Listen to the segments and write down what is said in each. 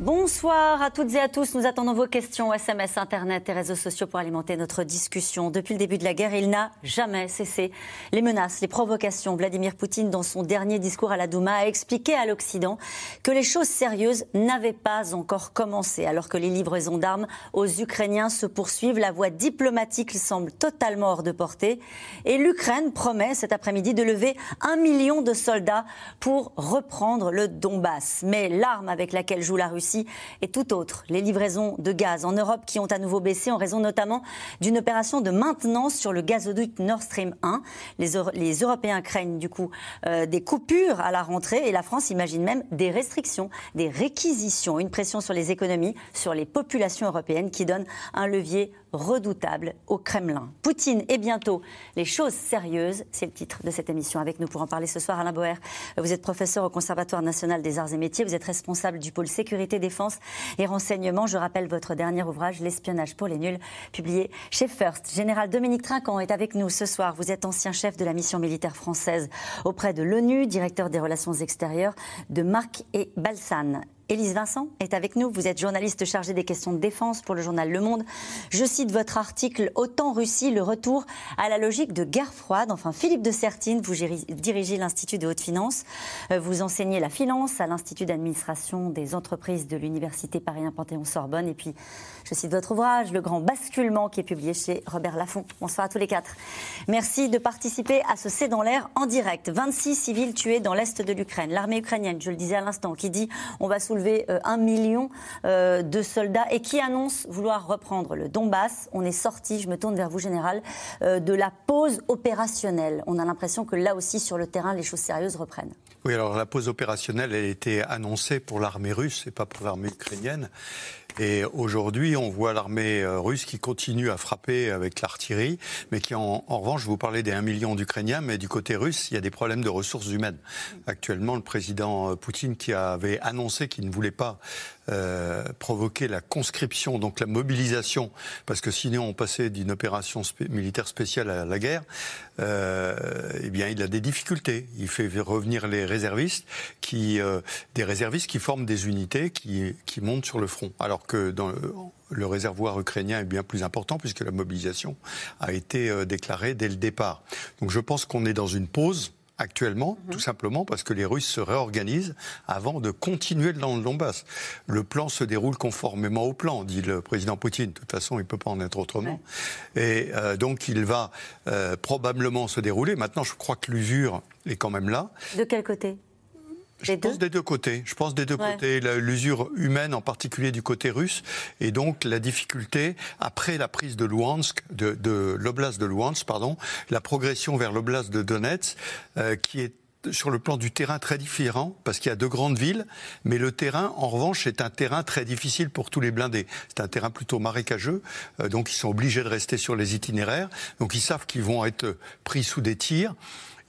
Bonsoir à toutes et à tous. Nous attendons vos questions, SMS, Internet et réseaux sociaux pour alimenter notre discussion. Depuis le début de la guerre, il n'a jamais cessé les menaces, les provocations. Vladimir Poutine, dans son dernier discours à la Douma, a expliqué à l'Occident que les choses sérieuses n'avaient pas encore commencé. Alors que les livraisons d'armes aux Ukrainiens se poursuivent, la voie diplomatique semble totalement hors de portée. Et l'Ukraine promet cet après-midi de lever un million de soldats pour reprendre le Donbass. Mais l'arme avec laquelle joue la Russie et tout autre. Les livraisons de gaz en Europe qui ont à nouveau baissé en raison notamment d'une opération de maintenance sur le gazoduc Nord Stream 1. Les, Européens craignent du coup euh, des coupures à la rentrée et la France imagine même des restrictions, des réquisitions, une pression sur les économies, sur les populations européennes qui donne un levier redoutable au Kremlin. Poutine et bientôt les choses sérieuses, c'est le titre de cette émission. Avec nous pour en parler ce soir, Alain Boer. Vous êtes professeur au Conservatoire national des arts et métiers, vous êtes responsable du pôle sécurité, défense et renseignement. Je rappelle votre dernier ouvrage, L'espionnage pour les nuls, publié chez First. Général Dominique Trinquant est avec nous ce soir. Vous êtes ancien chef de la mission militaire française auprès de l'ONU, directeur des relations extérieures de Marc et Balsan. Élise Vincent est avec nous. Vous êtes journaliste chargée des questions de défense pour le journal Le Monde. Je cite votre article Autant Russie, le retour à la logique de guerre froide. Enfin, Philippe de Sertine, vous dirigez l'Institut de haute finance. Euh, vous enseignez la finance à l'Institut d'administration des entreprises de l'Université Paris-Panthéon-Sorbonne. Et puis, je cite votre ouvrage, Le Grand Basculement, qui est publié chez Robert Laffont. Bonsoir à tous les quatre. Merci de participer à ce C'est dans l'air en direct. 26 civils tués dans l'est de l'Ukraine. L'armée ukrainienne, je le disais à l'instant, qui dit on va soulever euh, un million euh, de soldats et qui annonce vouloir reprendre le Donbass. On est sorti, je me tourne vers vous, Général, euh, de la pause opérationnelle. On a l'impression que là aussi, sur le terrain, les choses sérieuses reprennent. Oui, alors la pause opérationnelle, elle a été annoncée pour l'armée russe et pas pour l'armée ukrainienne. Et aujourd'hui, on voit l'armée euh, russe qui continue à frapper avec l'artillerie, mais qui en, revanche, vous parlais des 1 million d'Ukrainiens, mais du côté russe, il y a des problèmes de ressources humaines. Actuellement, le président euh, Poutine qui avait annoncé qu'il ne voulait pas euh, provoquer la conscription, donc la mobilisation, parce que sinon on passait d'une opération militaire spéciale à la guerre, euh, eh bien il a des difficultés. Il fait revenir les réservistes, qui, euh, des réservistes qui forment des unités qui, qui montent sur le front, alors que dans le, le réservoir ukrainien est bien plus important puisque la mobilisation a été déclarée dès le départ. Donc je pense qu'on est dans une pause actuellement, mhm. tout simplement parce que les Russes se réorganisent avant de continuer dans le Donbass. Le plan se déroule conformément au plan, dit le président Poutine. De toute façon, il ne peut pas en être autrement. Et euh, donc, il va euh, probablement se dérouler. Maintenant, je crois que l'usure est quand même là. De quel côté? Je pense des deux côtés. Je pense des deux côtés. L'usure humaine, en particulier du côté russe, et donc la difficulté après la prise de Luhansk, de, de l'oblast de Luhansk, pardon, la progression vers l'oblast de Donetsk, euh, qui est sur le plan du terrain très différent, parce qu'il y a deux grandes villes, mais le terrain, en revanche, est un terrain très difficile pour tous les blindés. C'est un terrain plutôt marécageux, euh, donc ils sont obligés de rester sur les itinéraires, donc ils savent qu'ils vont être pris sous des tirs.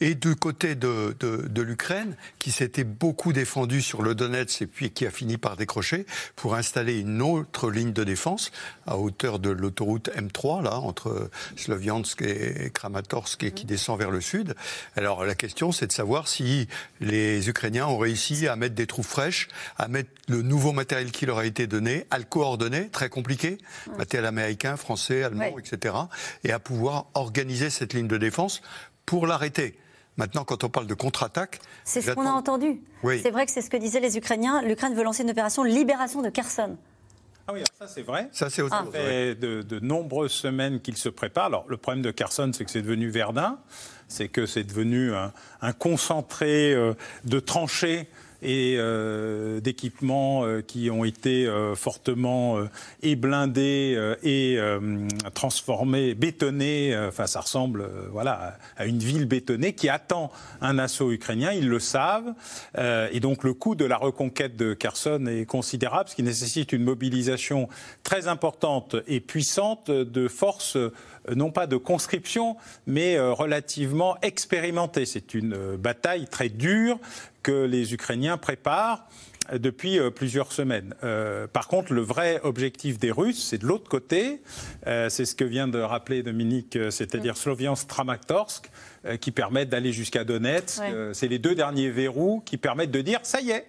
Et du côté de, de, de l'Ukraine, qui s'était beaucoup défendu sur le Donetsk et puis qui a fini par décrocher pour installer une autre ligne de défense à hauteur de l'autoroute M3, là, entre Sloviansk et Kramatorsk et qui mhm. descend vers le sud. Alors la question, c'est de savoir si les Ukrainiens ont réussi à mettre des troupes fraîches, à mettre le nouveau matériel qui leur a été donné, à le coordonner, très compliqué, matériel américain, français, allemand, etc., et à pouvoir organiser cette ligne de défense pour l'arrêter. Maintenant, quand on parle de contre-attaque. C'est ce qu'on a entendu. C'est vrai que c'est ce que disaient les Ukrainiens. L'Ukraine veut lancer une opération libération de Kherson. Ah oui, ça c'est vrai. Ça c'est Ça fait de, nombreuses semaines qu'il se prépare. Alors le problème de Kherson, c'est que c'est devenu Verdun, c'est que c'est devenu un, concentré euh, de tranchées et euh, d'équipements euh, qui ont été euh, fortement et blindés et transformés, bétonnés. Enfin, ça ressemble voilà, à une ville bétonnée qui attend un assaut ukrainien. Ils le savent. et donc, le coût de la reconquête de Kherson est considérable, ce qui nécessite une mobilisation très importante et puissante de forces non pas de conscription, mais relativement expérimentées. C'est une bataille très dure que les Ukrainiens préparent depuis plusieurs semaines. par contre, le vrai objectif des Russes, c'est de l'autre côté. c'est ce que vient de rappeler Dominique, c'est-à-dire Sloviansk-Tramatorsk, qui permettent d'aller jusqu'à Donetsk. c'est les deux derniers verrous qui permettent de dire ça y est,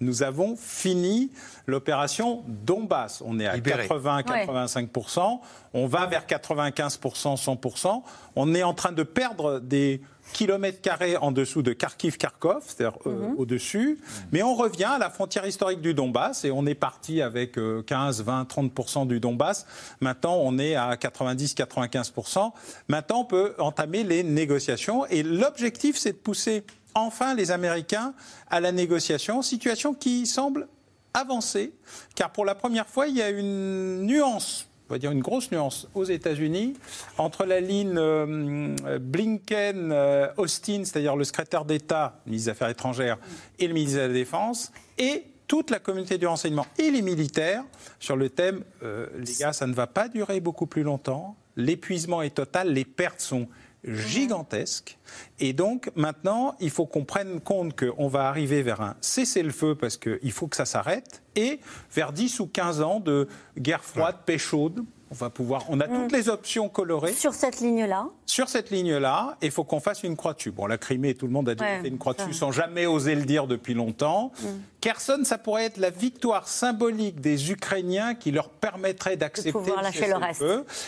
nous avons fini l'opération Donbass. On est à 80-85%, on va vers 95%, 100%. On est en train de perdre des kilomètres carrés en dessous de Kharkiv-Kharkov, c'est-à-dire euh, mhm. au-dessus. Mais on revient à la frontière historique du Donbass et on est parti avec 15, 20, 30% du Donbass. Maintenant, on est à 90-95%. Maintenant, on peut entamer les négociations et l'objectif, c'est de pousser enfin les Américains à la négociation, situation qui semble avancer, car pour la première fois, il y a une nuance on va dire une grosse nuance aux États-Unis entre la ligne euh, Blinken-Austin, c'est-à-dire le secrétaire d'État, ministre des Affaires étrangères, et le ministre de la Défense, et toute la communauté du renseignement et les militaires sur le thème euh, les gars, ça ne va pas durer beaucoup plus longtemps, l'épuisement est total, les pertes sont gigantesque. Et donc maintenant, il faut qu'on prenne compte qu'on va arriver vers un cessez-le-feu parce qu'il faut que ça s'arrête, et vers 10 ou 15 ans de guerre froide, paix chaude, on va pouvoir, on a toutes mm. les options colorées. Sur cette ligne-là Sur cette ligne-là, il faut qu'on fasse une croix dessus. Bon, la Crimée, tout le monde a déjà fait une croix dessus sans jamais oser le dire depuis longtemps. Mm. Kherson, ça pourrait être la victoire symbolique des Ukrainiens qui leur permettrait d'accepter lâcher le reste.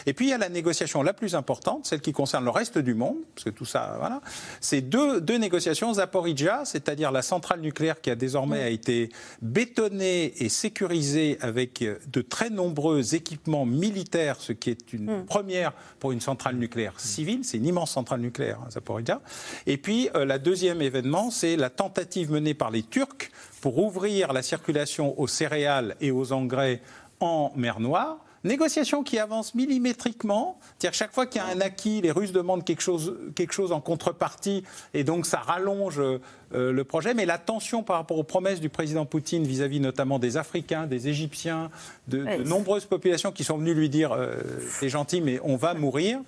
Et puis il y a la négociation la plus importante, celle qui concerne le reste du monde, parce que tout ça, voilà. C'est deux, deux négociations. Zaporizhia, c'est-à-dire la centrale nucléaire qui a désormais mm. a été bétonnée et sécurisée avec de très nombreux équipements militaires, ce qui est une mm. première pour une centrale nucléaire civile. C'est une immense centrale nucléaire, hein, Zaporizhia. Et puis euh, la deuxième événement, c'est la tentative menée par les Turcs pour ouvrir la circulation aux céréales et aux engrais en mer Noire. Négociation qui avance millimétriquement, c'est-à-dire chaque fois qu'il y a un acquis, les Russes demandent quelque chose, quelque chose en contrepartie, et donc ça rallonge euh, le projet. Mais la tension par rapport aux promesses du président Poutine vis-à-vis notamment des Africains, des Égyptiens, de, nombreuses populations qui sont venues lui dire euh, c'est gentil, mais on va mourir,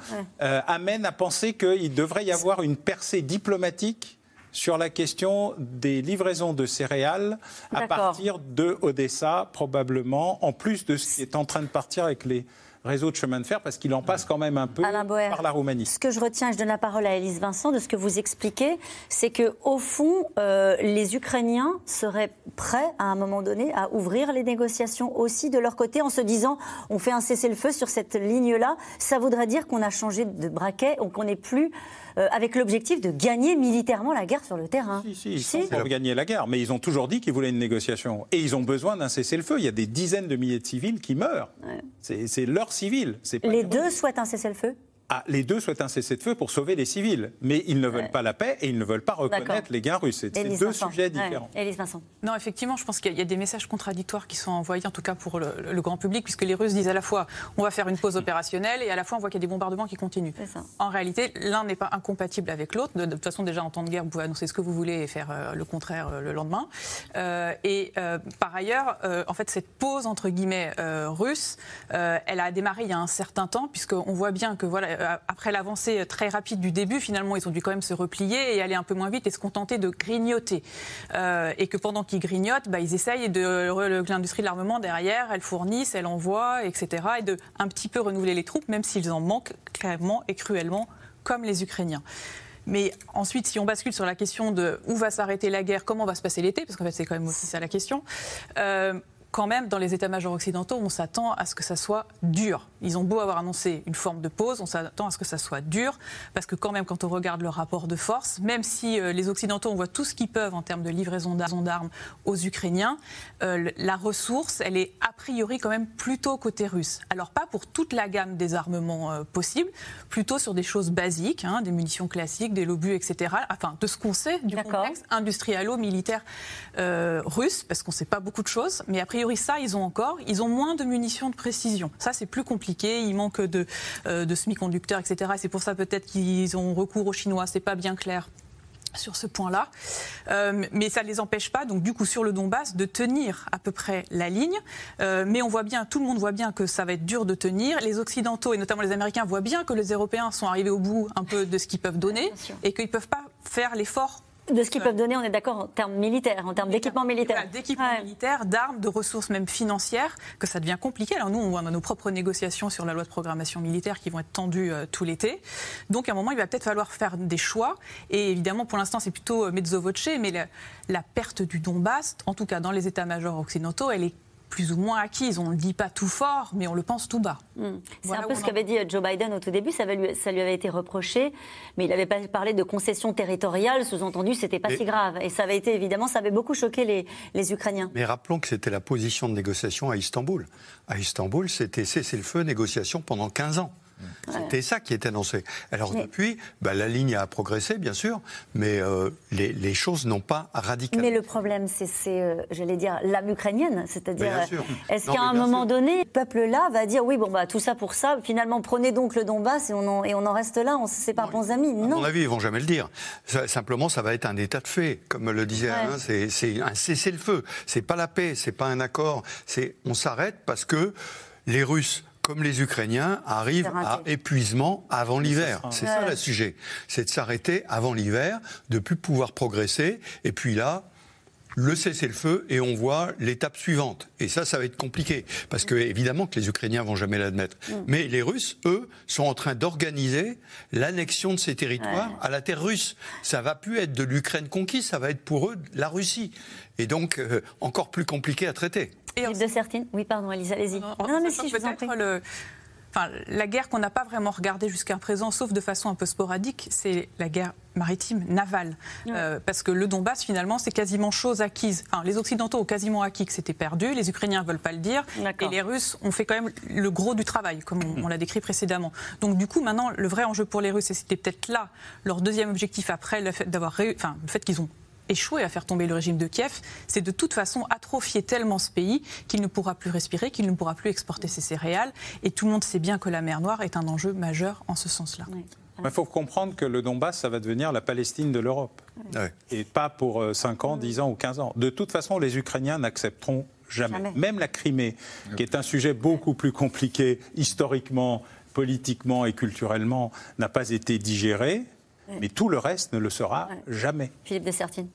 euh, amène à penser qu'il devrait y avoir une percée diplomatique sur la question des livraisons de céréales à partir de Odessa, probablement, en plus de ce qui est en train de partir avec les réseaux de chemin de fer, parce qu'il en passe quand même un peu par la Roumanie. Ce que je retiens, je donne la parole à Élise Vincent, de ce que vous expliquez, c'est que au fond, euh, les Ukrainiens seraient prêts à un moment donné à ouvrir les négociations aussi de leur côté, en se disant on fait un cessez-le-feu sur cette ligne-là. Ça voudrait dire qu'on a changé de braquet, qu'on n'est plus euh, avec l'objectif de gagner militairement la guerre sur le terrain. Si, si, ils si. pour gagner la guerre, mais ils ont toujours dit qu'ils voulaient une négociation. Et ils ont besoin d'un cessez-le-feu. Il y a des dizaines de milliers de civils qui meurent. C'est leur civil. Les deux souhaitent un cessez-le-feu? Ah, les deux souhaitent un cessez-le-feu pour sauver les civils, mais ils ne veulent pas la paix et ils ne veulent pas reconnaître les gains russes. C'est deux sujets différents. Vincent. Non, effectivement, je pense qu'il y a des messages contradictoires qui sont envoyés, en tout cas pour le, grand public, puisque les Russes disent à la fois on va faire une pause opérationnelle et à la fois on voit qu'il y a des bombardements qui continuent. En réalité, l'un n'est pas incompatible avec l'autre. De, toute façon, déjà en temps de guerre, vous pouvez annoncer ce que vous voulez et faire euh, le contraire euh, le lendemain. Euh, et par ailleurs, en fait, cette pause entre guillemets russe, elle a démarré il y a un certain temps, puisqu'on voit bien que voilà, après l'avance très rapide du début, finalement, ils ont dû quand même se replier et aller un peu moins vite et se contenter de grignoter. Euh, et que pendant qu'ils grignotent, bah, ils essayent de l'industrie de l'armement derrière, elle fournissent, elle envoie, etc. Et de un petit peu renouveler les troupes, même s'ils en manquent clairement et cruellement, comme les Ukrainiens. Mais ensuite, si on bascule sur la question de où va s'arrêter la guerre, comment va se passer l'été, parce qu'en fait c'est quand même aussi ça la question. Euh, quand même, dans les états-majors occidentaux, on s'attend à ce que ça soit dur. Ils ont beau avoir annoncé une forme de pause, on s'attend à ce que ça soit dur, parce que quand même, quand on regarde le rapport de force, même si euh, les Occidentaux envoient tout ce qu'ils peuvent en termes de livraison d'armes aux Ukrainiens, euh, la ressource, elle est a priori quand même plutôt côté russe. Alors pas pour toute la gamme des armements euh, possibles, plutôt sur des choses basiques, hein, des munitions classiques, des lobus, etc. Enfin, de ce qu'on sait du contexte industrialo-militaire russe, parce qu'on ne sait pas beaucoup de choses, mais a priori ça, ils ont encore. Ils ont moins de munitions de précision. Ça, c'est plus compliqué il manque de, euh, de semi-conducteurs, etc. C'est pour ça peut-être qu'ils ont recours aux Chinois. C'est pas bien clair sur ce point-là. Euh, mais ça ne les empêche pas, donc du coup, sur le Donbass, de tenir à peu près la ligne. Euh, mais on voit bien, tout le monde voit bien que ça va être dur de tenir. Les Occidentaux, et notamment les Américains, voient bien que les Européens sont arrivés au bout un peu de ce qu'ils peuvent donner et qu'ils ne peuvent pas faire l'effort de ce qu'ils peuvent donner, on est d'accord, en termes militaires, en termes d'équipement militaire. d'équipement militaire, d'armes, de ressources même financières, que ça devient compliqué. Alors nous, on a nos propres négociations sur la loi de programmation militaire qui vont être tendues euh, tout l'été. Donc à un moment, il va peut-être falloir faire des choix. Et évidemment, pour l'instant, c'est plutôt euh, mezzo voce, mais la, la perte du Donbass, en tout cas dans les états-majors occidentaux, elle est plus ou moins acquise. On ne le dit pas tout fort, mais on le pense tout bas. Hmm. C'est un peu ce qu'avait dit Joe Biden au tout début. Ça, lui, ça lui avait été reproché, mais il n'avait pas parlé de concessions territoriales. Sous-entendu, c'était pas si grave. Et ça avait été évidemment, ça avait beaucoup choqué les, les Ukrainiens. Mais rappelons que c'était la position de négociation à Istanbul. À Istanbul, c'était cessez le feu, négociation pendant 15 ans. C'était ça qui est annoncé. Alors depuis, bah, la ligne a progressé, bien sûr, mais euh, les, choses n'ont pas radicalement. Mais le problème, c'est, euh, j'allais dire, l'âme ukrainienne. C'est-à-dire, est-ce qu'à un moment donné, le peuple-là va dire oui, bon, bah, tout ça pour ça, finalement, prenez donc le Donbass et on en, et on en reste là, on se sépare bons amis Non. À mon avis, ils vont jamais le dire. simplement, ça va être un état de fait. Comme le disait Alain, c'est un cessez-le-feu. C'est pas la paix, c'est pas un accord. C'est on s'arrête parce que les Russes comme les Ukrainiens, arrivent à épuisement avant l'hiver. C'est ça le sujet. C'est de s'arrêter avant l'hiver, de plus pouvoir progresser. Et puis là, le cessez-le-feu et on voit l'étape suivante. Et ça, ça va être compliqué parce que évidemment que les Ukrainiens vont jamais l'admettre. Mm. Mais les Russes, eux, sont en train d'organiser l'annexion de ces territoires à la terre russe. Ça va plus être de l'Ukraine conquise, ça va être pour eux la Russie. Et donc euh, encore plus compliqué à traiter. Et de certaines. Oui, pardon, Elisa, allez-y. Non, mais si, je vous en prie. Le... Enfin, la guerre qu'on n'a pas vraiment regardée jusqu'à présent, sauf de façon un peu sporadique, c'est la guerre maritime, navale. Euh, parce que le Donbass, finalement, c'est quasiment chose acquise. Enfin, les Occidentaux ont quasiment acquis que c'était perdu, les Ukrainiens ne veulent pas le dire, et les Russes ont fait quand même le gros du travail, comme on, l'a décrit précédemment. Donc, du coup, maintenant, le vrai enjeu pour les Russes, et c'était peut-être là leur deuxième objectif après le fait, d'avoir enfin, le fait qu'ils ont échoué à faire tomber le régime de Kiev, c'est de toute façon atrophier tellement ce pays qu'il ne pourra plus respirer, qu'il ne pourra plus exporter ses céréales. Et tout le monde sait bien que la mer Noire est un enjeu majeur en ce sens-là. Il faut comprendre que le Donbass, ça va devenir la Palestine de l'Europe. Et pas pour 5 euh, ans, 10 ans ou 15 ans. De toute façon, les Ukrainiens n'accepteront jamais. jamais. Même la Crimée, qui est un sujet beaucoup plus compliqué historiquement, politiquement et culturellement, n'a pas été digéré. Mais tout le reste ne le sera jamais. Philippe Dessertine.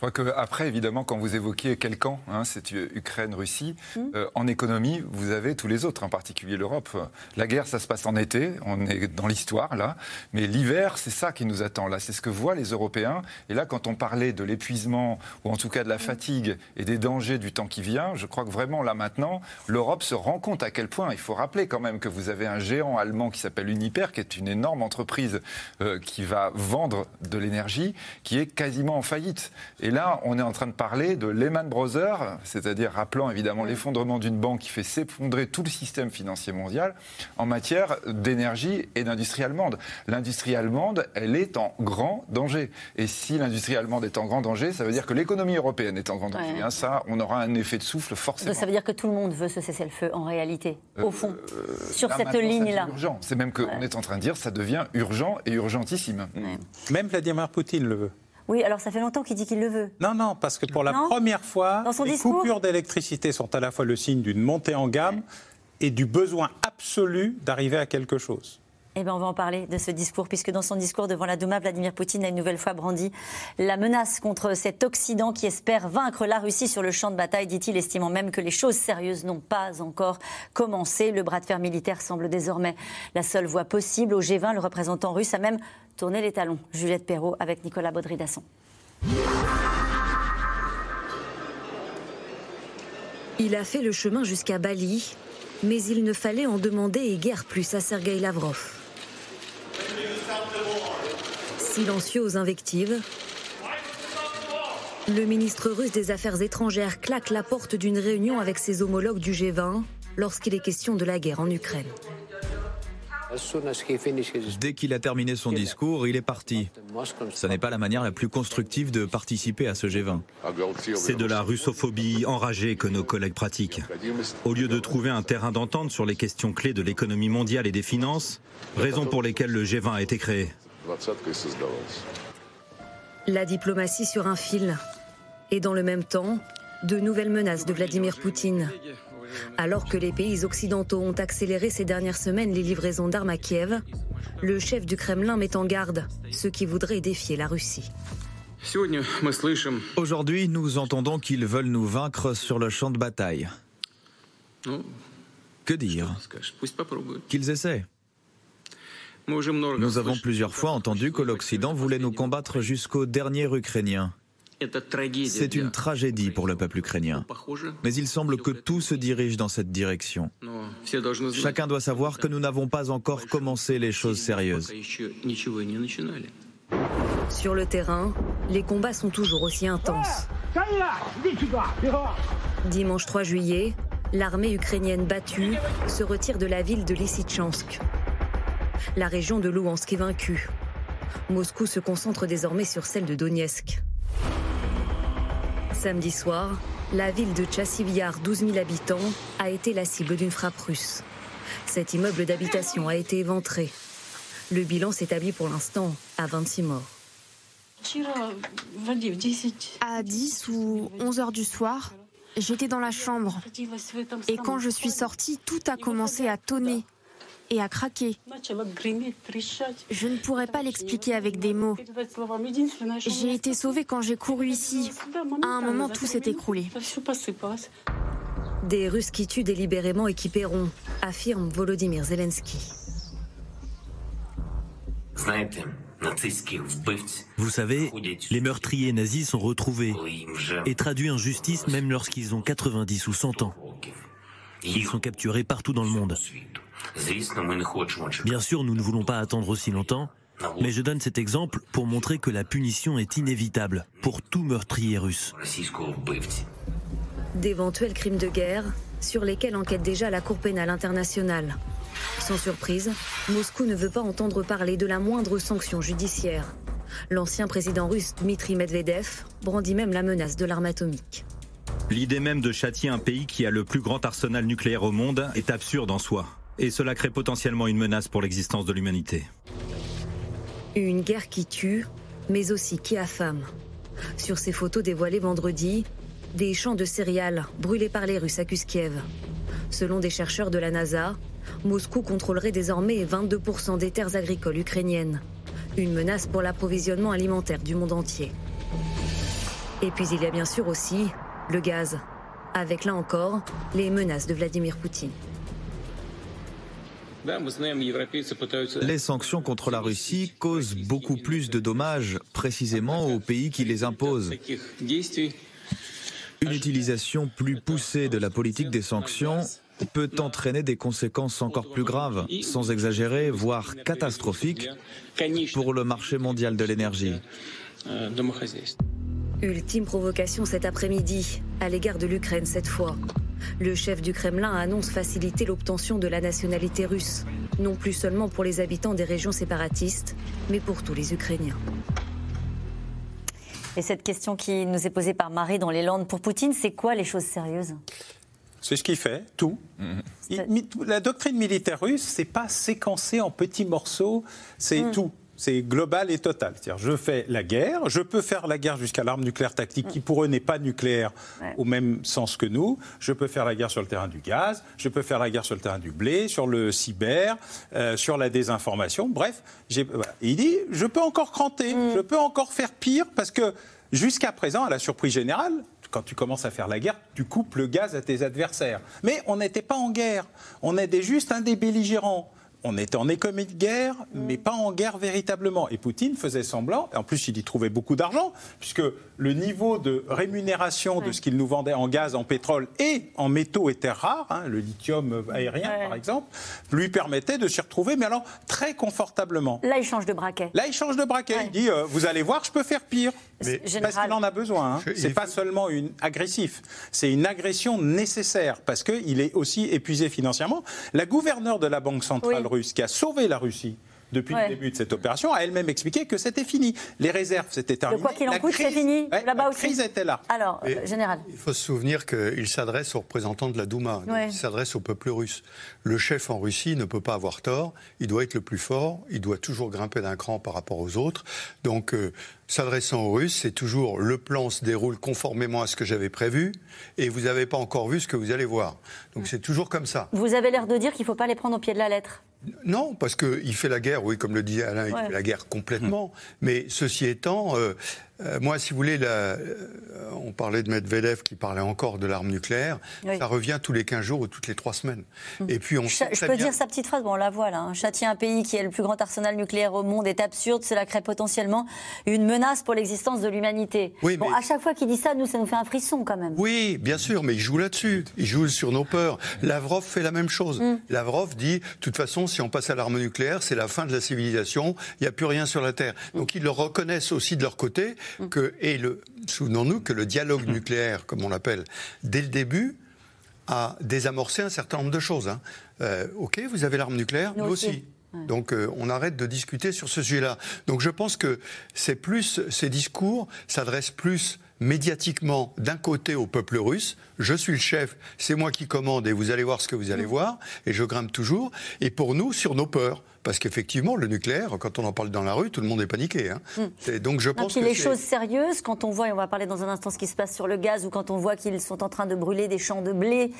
Je crois qu'après, évidemment, quand vous évoquiez quel camp, hein, c'est Ukraine-Russie, hmm. euh, en économie, vous avez tous les autres, en particulier l'Europe. La guerre, ça se passe en été, on est dans l'histoire, là. Mais l'hiver, c'est ça qui nous attend, là. C'est ce que voient les Européens. Et là, quand on parlait de l'épuisement, ou en tout cas de la hmm. fatigue et des dangers du temps qui vient, je crois que vraiment, là, maintenant, l'Europe se rend compte à quel point. Il faut rappeler quand même que vous avez un géant allemand qui s'appelle Uniper, qui est une énorme entreprise euh, qui va vendre de l'énergie, qui est quasiment en faillite. Et là, on est en train de parler de Lehman Brothers, c'est-à-dire rappelant évidemment l'effondrement d'une banque qui fait s'effondrer tout le système financier mondial en matière d'énergie et d'industrie allemande. L'industrie allemande, elle est en grand danger. Et si l'industrie allemande est en grand danger, ça veut dire que l'économie européenne est en grand danger. Hein, ça, on aura un effet de souffle forcément. Ça veut dire que tout le monde veut ce cessez-le-feu en réalité, au euh, fond, sur cette ligne-là. C'est même qu'on est en train de dire ça devient urgent et urgentissime. Même Vladimir Poutine le veut. Oui, alors ça fait longtemps qu'il dit qu'il le veut. Non, non, parce que pour la première fois, les coupures d'électricité sont à la fois le signe d'une montée en gamme et du besoin absolu d'arriver à quelque chose. Eh bien, on va en parler de ce discours, puisque dans son discours devant la Douma, Vladimir Poutine a une nouvelle fois brandi la menace contre cet Occident qui espère vaincre la Russie sur le champ de bataille, dit-il, estimant même que les choses sérieuses n'ont pas encore commencé. Le bras de fer militaire semble désormais la seule voie possible. Au G20, le représentant russe a même tourné les talons. Juliette Perrault avec Nicolas Baudry-Dasson. Il a fait le chemin jusqu'à Bali, mais il ne fallait en demander et guère plus à Sergei Lavrov. Silencieux aux invectives, le ministre russe des Affaires étrangères claque la porte d'une réunion avec ses homologues du G20 lorsqu'il est question de la guerre en Ukraine. Dès qu'il a terminé son discours, il est parti. Ce n'est pas la manière la plus constructive de participer à ce G20. C'est de la russophobie enragée que nos collègues pratiquent. Au lieu de trouver un terrain d'entente sur les questions clés de l'économie mondiale et des finances, raison pour lesquelles le G20 a été créé. La diplomatie sur un fil. Et dans le même temps, de nouvelles menaces de Vladimir Poutine. Alors que les pays occidentaux ont accéléré ces dernières semaines les livraisons d'armes à Kiev, le chef du Kremlin met en garde ceux qui voudraient défier la Russie. Aujourd'hui, nous entendons qu'ils veulent nous vaincre sur le champ de bataille. Que dire? Qu'ils essaient. Nous avons plusieurs fois entendu que l'Occident voulait nous combattre jusqu'au dernier Ukrainien. C'est une tragédie pour le peuple ukrainien. Mais il semble que tout se dirige dans cette direction. Chacun doit savoir que nous n'avons pas encore commencé les choses sérieuses. Sur le terrain, les combats sont toujours aussi intenses. Dimanche 3 juillet, l'armée ukrainienne battue se retire de la ville de Lysychansk. La région de Louhansk est vaincue. Moscou se concentre désormais sur celle de Donetsk. Samedi soir, la ville de Chassivyar, 12 000 habitants, a été la cible d'une frappe russe. Cet immeuble d'habitation a été éventré. Le bilan s'établit pour l'instant à 26 morts. À 10 ou 11 heures du soir, j'étais dans la chambre. Et quand je suis sortie, tout a commencé à tonner et à craquer. Je ne pourrais pas l'expliquer avec des mots. J'ai été sauvée quand j'ai couru ici. À un moment, tout s'est écroulé. Des Russes qui tuent délibérément et qui paieront, affirme Volodymyr Zelensky. Vous savez, les meurtriers nazis sont retrouvés et traduits en justice même lorsqu'ils ont 90 ou 100 ans. Ils sont capturés partout dans le monde. Bien sûr, nous ne voulons pas attendre aussi longtemps, mais je donne cet exemple pour montrer que la punition est inévitable pour tout meurtrier russe. D'éventuels crimes de guerre sur lesquels enquête déjà la Cour pénale internationale. Sans surprise, Moscou ne veut pas entendre parler de la moindre sanction judiciaire. L'ancien président russe Dmitri Medvedev brandit même la menace de l'arme atomique. L'idée même de châtier un pays qui a le plus grand arsenal nucléaire au monde est absurde en soi et cela crée potentiellement une menace pour l'existence de l'humanité. Une guerre qui tue, mais aussi qui affame. Sur ces photos dévoilées vendredi, des champs de céréales brûlés par les Russes accusent Kiev. Selon des chercheurs de la NASA, Moscou contrôlerait désormais 22% des terres agricoles ukrainiennes. Une menace pour l'approvisionnement alimentaire du monde entier. Et puis il y a bien sûr aussi le gaz, avec là encore les menaces de Vladimir Poutine. Les sanctions contre la Russie causent beaucoup plus de dommages précisément aux pays qui les imposent. Une utilisation plus poussée de la politique des sanctions peut entraîner des conséquences encore plus graves, sans exagérer, voire catastrophiques, pour le marché mondial de l'énergie. Ultime provocation cet après-midi, à l'égard de l'Ukraine cette fois. Le chef du Kremlin annonce faciliter l'obtention de la nationalité russe, non plus seulement pour les habitants des régions séparatistes, mais pour tous les Ukrainiens. Et cette question qui nous est posée par Marie dans les Landes pour Poutine, c'est quoi les choses sérieuses? C'est ce qu'il fait, tout. Mm-hmm. la doctrine militaire russe, c'est pas séquencé en petits morceaux, c'est mm. tout c'est global et total. C'est-à-dire, je fais la guerre, je peux faire la guerre jusqu'à l'arme nucléaire tactique, qui pour eux n'est pas nucléaire au même sens que nous. Je peux faire la guerre sur le terrain du gaz, je peux faire la guerre sur le terrain du blé, sur le cyber, euh, sur la désinformation. Bref, il dit, je peux encore cranter, mm. je peux encore faire pire, parce que jusqu'à présent, à la surprise générale, quand tu commences à faire la guerre, tu coupes le gaz à tes adversaires. Mais on n'était pas en guerre, on était juste un des belligérants on était en économie de guerre, mais pas en guerre véritablement. Et Poutine faisait semblant, en plus il y trouvait beaucoup d'argent, puisque le niveau de rémunération de ce qu'il nous vendait en gaz, en pétrole et en métaux et terres rares, hein, le lithium aérien par exemple, lui permettait de s'y retrouver, mais alors très confortablement. Là il change de braquet. Là il change de braquet, il dit, euh, vous allez voir, je peux faire pire. Parce qu'il en a besoin. Hein. C'est pas seulement une agressif, c'est une agression nécessaire parce qu'il est aussi épuisé financièrement. La gouverneure de la Banque centrale russe qui a sauvé la Russie depuis le début de cette opération, a elle-même expliqué que c'était fini. Les réserves, c'était terminé. quoi qu'il en coûte, c'est fini là-bas aussi. La crise était là. Alors, euh, général. Il faut se souvenir qu'il s'adresse aux représentants de la Douma. Il s'adresse au peuple russe. Le chef en Russie ne peut pas avoir tort. Il doit être le plus fort. Il doit toujours grimper d'un cran par rapport aux autres. Donc, euh, s'adressant aux Russes, c'est toujours le plan se déroule conformément à ce que j'avais prévu et vous n'avez pas encore vu ce que vous allez voir. Donc, c'est toujours comme ça. Vous avez l'air de dire qu'il ne faut pas les prendre au pied de la lettre. Non, parce qu'il fait la guerre, oui, comme le dit Alain, il fait la guerre complètement. Mais ceci étant, euh, euh, moi, si vous voulez, euh, on parlait de Medvedev qui parlait encore de l'arme nucléaire. Ça revient tous les 15 jours ou toutes les 3 semaines. Hum. Et puis on Je peux dire sa petite phrase, bon, on la voit là. Hein. Châtier un pays qui a le plus grand arsenal nucléaire au monde est absurde. Cela crée potentiellement une menace pour l'existence de l'humanité. Oui, bon, à chaque fois qu'il dit ça, nous, ça nous fait un frisson quand même. Oui, bien sûr, mais il joue là-dessus. Il joue sur nos peurs. Lavrov fait la même chose. Hum. Lavrov dit, de toute façon, si on passe à l'arme nucléaire, c'est la fin de la civilisation. Il n'y a plus rien sur la Terre. Hum. Donc ils le reconnaissent aussi de leur côté que, et le, souvenons-nous que le dialogue nucléaire, comme on l'appelle, dès le début, a désamorcé un certain nombre de choses. Hein. Euh, ok, vous avez l'arme nucléaire, nous, aussi. Donc euh, on arrête de discuter sur ce sujet-là. Donc je pense que c'est plus ces discours s'adressent plus médiatiquement d'un côté au peuple russe, je suis le chef, c'est moi qui commande et vous allez voir ce que vous allez mm. voir, et je grimpe toujours, et pour nous sur nos peurs. Parce qu'effectivement, le nucléaire, quand on en parle dans la rue, tout le monde est paniqué. Hein. Mm. Donc je pense que les choses sérieuses, quand on voit, et on va parler dans un instant ce qui se passe sur le gaz, ou quand on voit qu'ils sont en train de brûler des champs de blé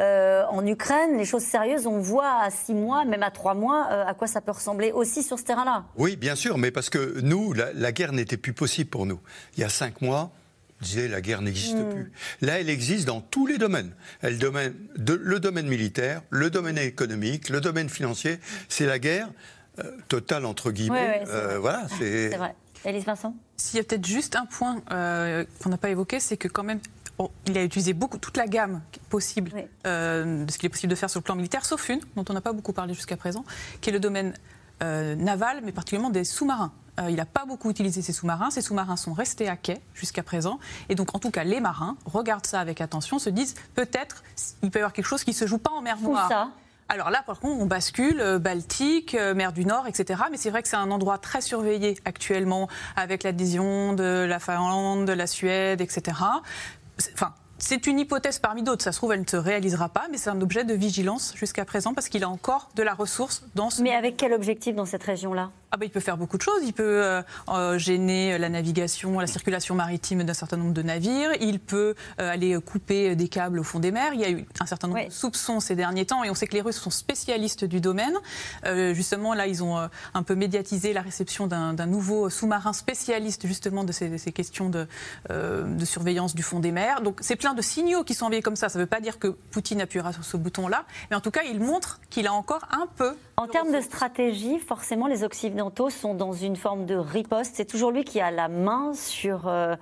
euh, en Ukraine, les choses sérieuses, on voit à six mois, même à trois mois, euh, à quoi ça peut ressembler aussi sur ce terrain-là. Oui, bien sûr, mais parce que nous, la guerre n'était plus possible pour nous. Il y a cinq mois, disait la guerre n'existe hmm. plus. Là, elle existe dans tous les domaines. Elle domaine, le domaine militaire, le domaine économique, le domaine financier. C'est la guerre euh, totale entre guillemets. Euh, voilà, c'est. vrai. Élise Vincent? S'il y a peut-être juste un point euh, qu'on n'a pas évoqué, c'est que quand même il a utilisé beaucoup, toute la gamme possible de ce qu'il est possible de faire sur le plan militaire, sauf une, dont on n'a pas beaucoup parlé jusqu'à présent, qui est le domaine naval, mais particulièrement des sous-marins. Euh, il n'a pas beaucoup utilisé ses sous-marins. Ces sous-marins sont restés à quai jusqu'à présent. Et donc, en tout cas, les marins regardent ça avec attention, se disent peut-être il peut y avoir quelque chose qui se joue pas en mer Noire. ça alors là, par contre, on bascule euh, Baltique, euh, mer du Nord, etc. Mais c'est vrai que c'est un endroit très surveillé actuellement, avec l'adhésion de la Finlande, de la Suède, etc. Enfin, c'est une hypothèse parmi d'autres. Ça se trouve, elle ne se réalisera pas, mais c'est un objet de vigilance jusqu'à présent parce qu'il a encore de la ressource dans ce. Mais avec quel objectif dans cette région-là? Ah bah, il peut faire beaucoup de choses. Il peut euh, euh, gêner la navigation, la circulation maritime d'un certain nombre de navires. Il peut euh, aller couper des câbles au fond des mers. Il y a eu un certain nombre de soupçons ces derniers temps et on sait que les Russes sont spécialistes du domaine. justement, là, ils ont un peu médiatisé la réception d'un nouveau sous-marin spécialiste justement de ces, questions de, de, surveillance du fond des mers. Donc c'est plein de signaux qui sont envoyés comme ça. Ça ne veut pas dire que Poutine appuiera sur ce bouton-là, mais en tout cas, il montre qu'il a encore un peu. En termes de stratégie, forcément, les Occidentaux sont dans une forme de riposte. C'est toujours lui qui a la main sur euh,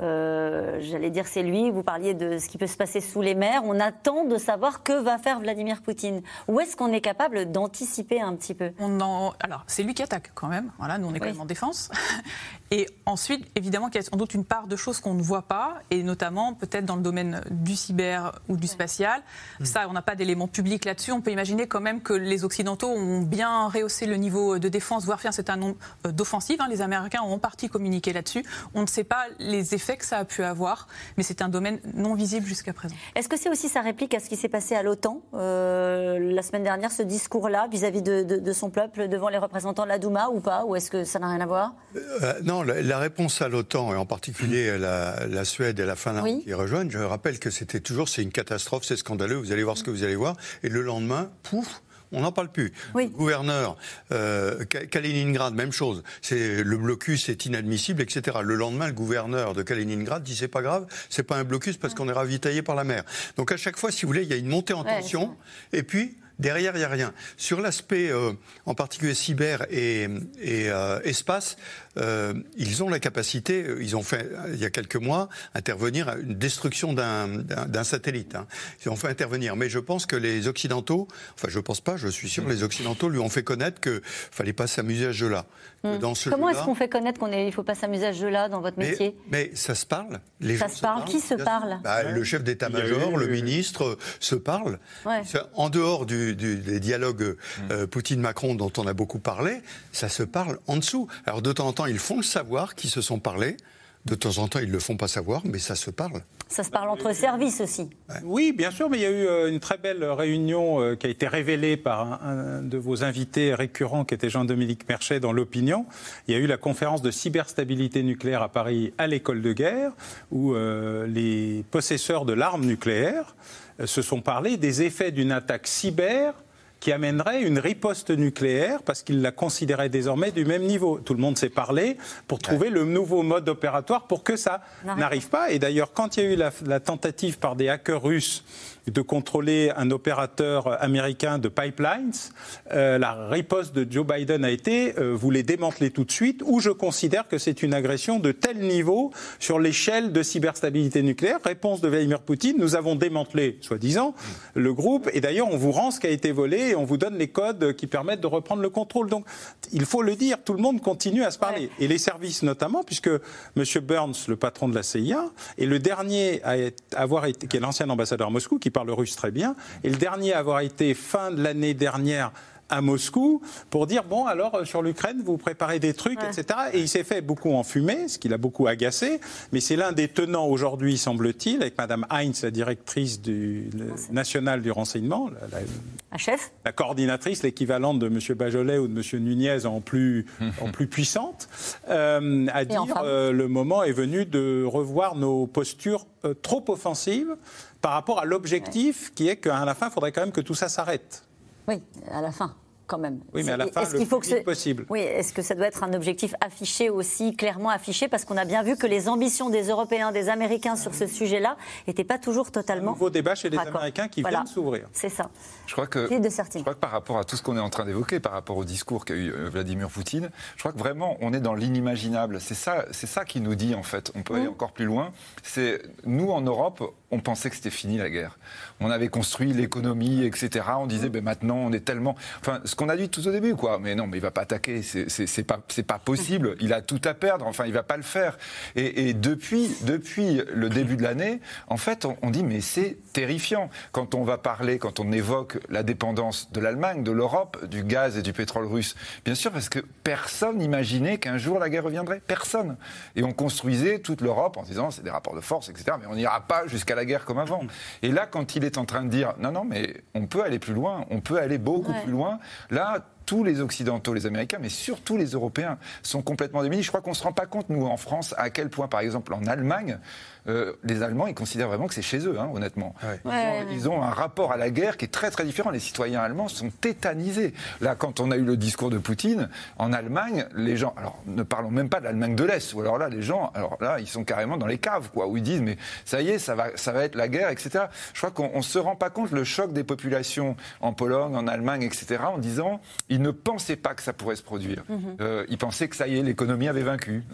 euh, j'allais dire c'est lui, vous parliez de ce qui peut se passer sous les mers, on attend de savoir que va faire Vladimir Poutine. Où est-ce qu'on est capable d'anticiper un petit peu? On Alors c'est lui qui attaque quand même, voilà, nous on est quand même en défense. Et ensuite, évidemment qu'il y a sans doute une part de choses qu'on ne voit pas, et notamment peut-être dans le domaine du cyber ou du spatial. Hmm. Ça, on n'a pas d'éléments publics là-dessus. On peut imaginer quand même que les Occidentaux ont bien rehaussé le niveau de défense, voire fait un certain nombre euh, d'offensives. Hein. Les Américains ont en partie communiqué là-dessus. On ne sait pas les effets que ça a pu avoir, mais c'est un domaine non visible jusqu'à présent. Est-ce que c'est aussi sa réplique à ce qui s'est passé à l'OTAN euh, la semaine dernière, ce discours-là vis-à-vis de, son peuple devant les représentants de la Douma ou pas Ou est-ce que ça n'a rien à voir? Euh, Non, la, réponse à l'OTAN, et en particulier la, Suède et la Finlande qui rejoignent, je rappelle que c'était toujours c'est une catastrophe, c'est scandaleux, vous allez voir ce que vous allez voir, et le lendemain, pouf, on n'en parle plus. Le gouverneur, euh, Kaliningrad, même chose. C'est le blocus est inadmissible, etc. Le lendemain, le gouverneur de Kaliningrad dit c'est pas grave, c'est pas un blocus parce qu'on est ravitaillé par la mer. Donc à chaque fois, si vous voulez, il y a une montée en tension, et puis Derrière, il n'y a rien. Sur l'aspect, euh, en particulier cyber et, euh, espace, euh, ils ont la capacité, ils ont fait, il y a quelques mois, intervenir une destruction d'un satellite. Hein. Ils ont fait intervenir. Mais je pense que les Occidentaux, enfin je ne pense pas, je suis sûr, les Occidentaux lui ont fait connaître qu'il ne fallait pas s'amuser à ce jeu-là. Hmm. Comment est-ce qu'on fait connaître qu'il ne faut pas s'amuser à ce jeu-là dans votre métier? mais, ça se parle. Les ça se parle. Qui se parle? Bah, Le chef d'état-major, le ministre se parlent. En dehors du des dialogues euh, Poutine-Macron dont on a beaucoup parlé, ça se parle en dessous. Alors de temps en temps, ils font le savoir qu'ils se sont parlé. De temps en temps, ils ne le font pas savoir, mais ça se parle. Ça se parle entre services aussi. Oui, bien sûr, mais il y a eu euh, une très belle réunion euh, qui a été révélée par un, de vos invités récurrents, qui était Jean-Dominique Merchet, dans l'opinion. Il y a eu la conférence de cyberstabilité nucléaire à Paris à l'école de guerre, où les possesseurs de l'arme nucléaire se sont parlé des effets d'une attaque cyber qui amènerait une riposte nucléaire parce qu'il la considérait désormais du même niveau. Tout le monde s'est parlé pour trouver le nouveau mode opératoire pour que ça n'arrive pas. Et d'ailleurs, quand il y a eu la tentative par des hackers russes de contrôler un opérateur américain de pipelines, euh, la riposte de Joe Biden a été euh, vous les démantelez tout de suite, ou je considère que c'est une agression de tel niveau sur l'échelle de cyberstabilité nucléaire. Réponse de Vladimir Poutine nous avons démantelé, soi-disant, le groupe, et d'ailleurs on vous rend ce qui a été volé et on vous donne les codes qui permettent de reprendre le contrôle. Donc il faut le dire, tout le monde continue à se parler. Et les services notamment, puisque M. Burns, le patron de la CIA, est le dernier à avoir été, qui est l'ancien ambassadeur à Moscou, qui parle russe très bien, et le dernier à avoir été fin de l'année dernière à Moscou pour dire bon alors euh, sur l'Ukraine vous préparez des trucs etc et il s'est fait beaucoup enfumer ce qui l'a beaucoup agacé. Mais c'est l'un des tenants aujourd'hui semble-t-il avec Madame Heinz la directrice du nationale du renseignement la, chef. la coordinatrice l'équivalente de Monsieur Bajolet ou de Monsieur Nunez en plus en plus puissante euh, à dire euh, le moment est venu de revoir nos postures trop offensives par rapport à l'objectif qui est qu'à la fin, il faudrait quand même que tout ça s'arrête. Oui, à la fin quand même. Oui, mais à la fin, le plus vite possible. Oui, est-ce que ça doit être un objectif affiché aussi, clairement affiché Parce qu'on a bien vu que les ambitions des Européens, des Américains sur ce sujet-là n'étaient pas toujours totalement. Un nouveau débat chez les Américains qui vient de s'ouvrir. C'est ça. Je crois, que, je crois que par rapport à tout ce qu'on est en train d'évoquer, par rapport au discours qu'a eu euh, Vladimir Poutine, je crois que vraiment on est dans l'inimaginable. C'est ça, c'est ça qui nous dit en fait. On peut aller mmh. encore plus loin. C'est nous en Europe, on pensait que c'était fini la guerre. On avait construit l'économie, etc. On disait, ben maintenant, on est tellement. Enfin, ce qu'on a dit tout au début, quoi. Mais non, mais il va pas attaquer. C'est pas, pas possible. Il a tout à perdre. Enfin, il va pas le faire. Et, depuis, depuis le début de l'année, en fait, on, dit, mais c'est terrifiant. Quand on va parler, quand on évoque la dépendance de l'Allemagne, de l'Europe, du gaz et du pétrole russe, bien sûr, parce que personne n'imaginait qu'un jour la guerre reviendrait. Personne. Et on construisait toute l'Europe en disant, c'est des rapports de force, etc. Mais on n'ira pas jusqu'à la guerre comme avant. Et là, quand il est en train de dire non, non, mais on peut aller plus loin, on peut aller beaucoup plus loin, là, tous les Occidentaux, les Américains, mais surtout les Européens, sont complètement démunis. Je crois qu'on ne se rend pas compte, nous, en France, à quel point, par exemple, en Allemagne, euh, les Allemands, ils considèrent vraiment que c'est chez eux, hein, honnêtement. Ils, ont, un rapport à la guerre qui est très très différent. Les citoyens allemands sont tétanisés. Là, quand on a eu le discours de Poutine, en Allemagne, les gens, alors ne parlons même pas de l'Allemagne de l'Est, ou alors là, les gens, alors là, ils sont carrément dans les caves, quoi, où ils disent, mais ça y est, ça va, ça va être la guerre, etc. Je crois qu'on ne se rend pas compte le choc des populations en Pologne, en Allemagne, etc., en disant, ils ne pensaient pas que ça pourrait se produire. Mhm. Euh, ils pensaient que ça y est, l'économie avait vaincu.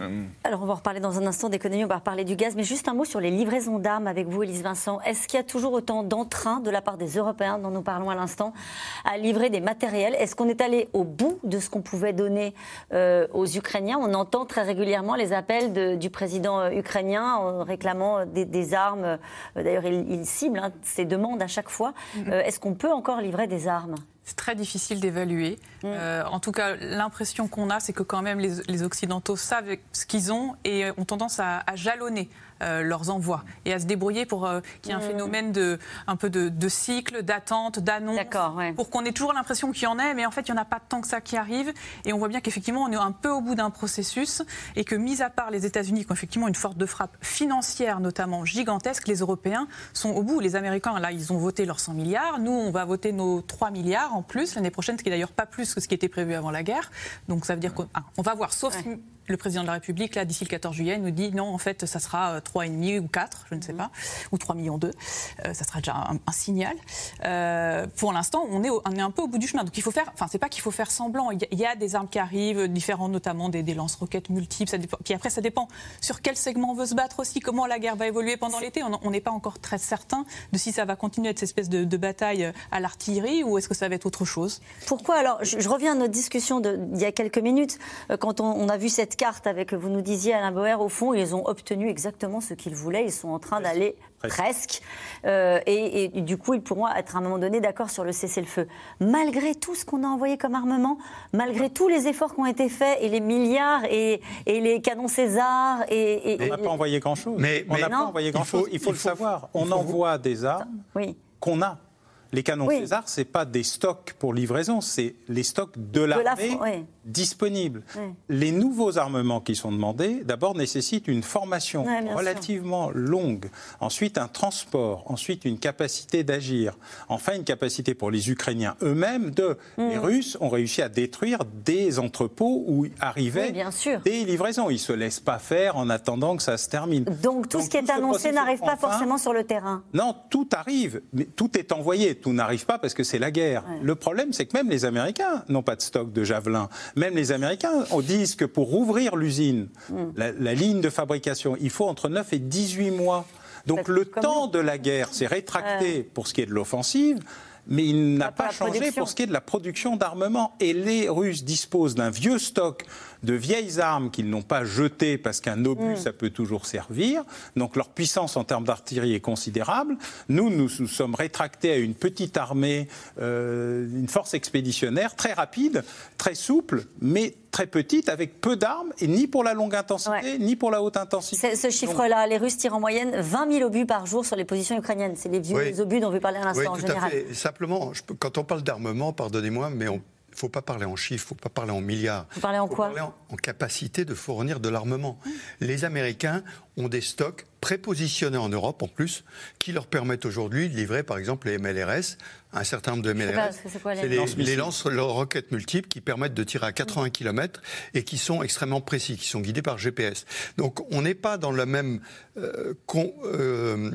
Alors, on va reparler dans un instant d'économie, on va reparler du gaz, mais juste un sur les livraisons d'armes avec vous, Elise Vincent. Est-ce qu'il y a toujours autant d'entrain de la part des Européens, dont nous parlons à l'instant, à livrer des matériels? Est-ce qu'on est allé au bout de ce qu'on pouvait donner euh, aux Ukrainiens? On entend très régulièrement les appels du président euh, ukrainien en réclamant des, armes. Euh, d'ailleurs, il, cible hein, ses demandes à chaque fois. Mm-hmm. Est-ce qu'on peut encore livrer des armes? C'est très difficile d'évaluer. Mm. en tout cas, l'impression qu'on a, c'est que quand même les, Occidentaux savent ce qu'ils ont et ont tendance à jalonner euh, leurs envois et à se débrouiller pour euh, qu'il y ait un mmh. phénomène de, un peu de, cycle, d'attente, d'annonce, pour qu'on ait toujours l'impression qu'il y en ait, mais en fait, il n'y en a pas tant que ça qui arrive. Et on voit bien qu'effectivement, on est un peu au bout d'un processus et que, mis à part les États-Unis, qui ont effectivement une force de frappe financière, notamment gigantesque, les Européens sont au bout. Les Américains, là, ils ont voté leurs 100 milliards. Nous, on va voter nos 3 milliards en plus l'année prochaine, ce qui est d'ailleurs pas plus que ce qui était prévu avant la guerre. Donc ça veut dire qu'on ah, va voir, sauf le président de la République, là, d'ici le 14 juillet, nous dit non, en fait, ça sera 3,5 euh, ou 4, je ne sais mhm. pas, ou 3 millions 2. Euh, ça sera déjà un, signal. Euh, pour l'instant, on est, on est un peu au bout du chemin. Donc il faut faire, enfin, c'est pas qu'il faut faire semblant. Il y, a, des armes qui arrivent, différentes, notamment des, lance-roquettes multiples. Ça dépend. Puis après, ça dépend sur quel segment on veut se battre aussi, comment la guerre va évoluer pendant l'été. On n'est pas encore très certain de si ça va continuer à être cette espèce de, bataille à l'artillerie ou est-ce que ça va être autre chose? Pourquoi? Alors je, reviens à notre discussion d'il y a quelques minutes, quand on, on a vu cette carte avec, vous nous disiez, Alain Boer, au fond, ils ont obtenu exactement ce qu'ils voulaient. Ils sont en train d'aller presque. Euh, et, du coup, ils pourront être à un moment donné d'accord sur le cessez-le-feu. Malgré tout ce qu'on a envoyé comme armement, malgré tous les efforts qui ont été faits et les milliards et, les canons César. Et, on n'a pas envoyé grand-chose. Mais, on n'a pas envoyé grand-chose. Il faut, le savoir. On envoie des armes qu'on a. Les canons César, ce n'est pas des stocks pour livraison, c'est les stocks de l'armée disponibles. Les nouveaux armements qui sont demandés, d'abord, nécessitent une formation relativement longue, ensuite un transport, ensuite une capacité d'agir, enfin une capacité pour les Ukrainiens eux-mêmes de... Les mm. Russes ont réussi à détruire des entrepôts où arrivaient des livraisons. Ils ne se laissent pas faire en attendant que ça se termine. Donc tout ce qui est annoncé n'arrive pas forcément sur le terrain Non, tout arrive, mais tout est envoyé. Tout n'arrive pas parce que c'est la guerre. Le problème, c'est que même les Américains n'ont pas de stock de javelins. Même les Américains on disent que pour rouvrir l'usine, mm. la, ligne de fabrication, il faut entre 9 et 18 mois. Donc le temps de la guerre s'est rétracté pour ce qui est de l'offensive mais il n'a pas, changé pour ce qui est de la production d'armement. Et les Russes disposent d'un vieux stock de vieilles armes qu'ils n'ont pas jetées parce qu'un obus, mm. ça peut toujours servir. Donc leur puissance en termes d'artillerie est considérable. Nous, nous nous sommes rétractés à une petite armée, euh, une force expéditionnaire très rapide, très souple, mais très petite, avec peu d'armes, et ni pour la longue intensité, ni pour la haute intensité. Ce chiffre-là, les Russes tirent en moyenne 20 000 obus par jour sur les positions ukrainiennes. C'est les vieux obus dont vous parlez à l'instant oui, en général. Simplement, quand on parle d'armement, pardonnez-moi, mais on faut pas parler en chiffres, il ne faut pas parler en milliards. Vous parlez en faut quoi parler en, capacité de fournir de l'armement. Les Américains ont des stocks prépositionnés en Europe en plus, qui leur permettent aujourd'hui de livrer par exemple les MLRS, un certain nombre de MLRS. C'est les, les, lance roquettes multiples qui permettent de tirer à 80 km et qui sont extrêmement précis, qui sont guidés par GPS. Donc on n'est pas dans la même euh, euh, euh,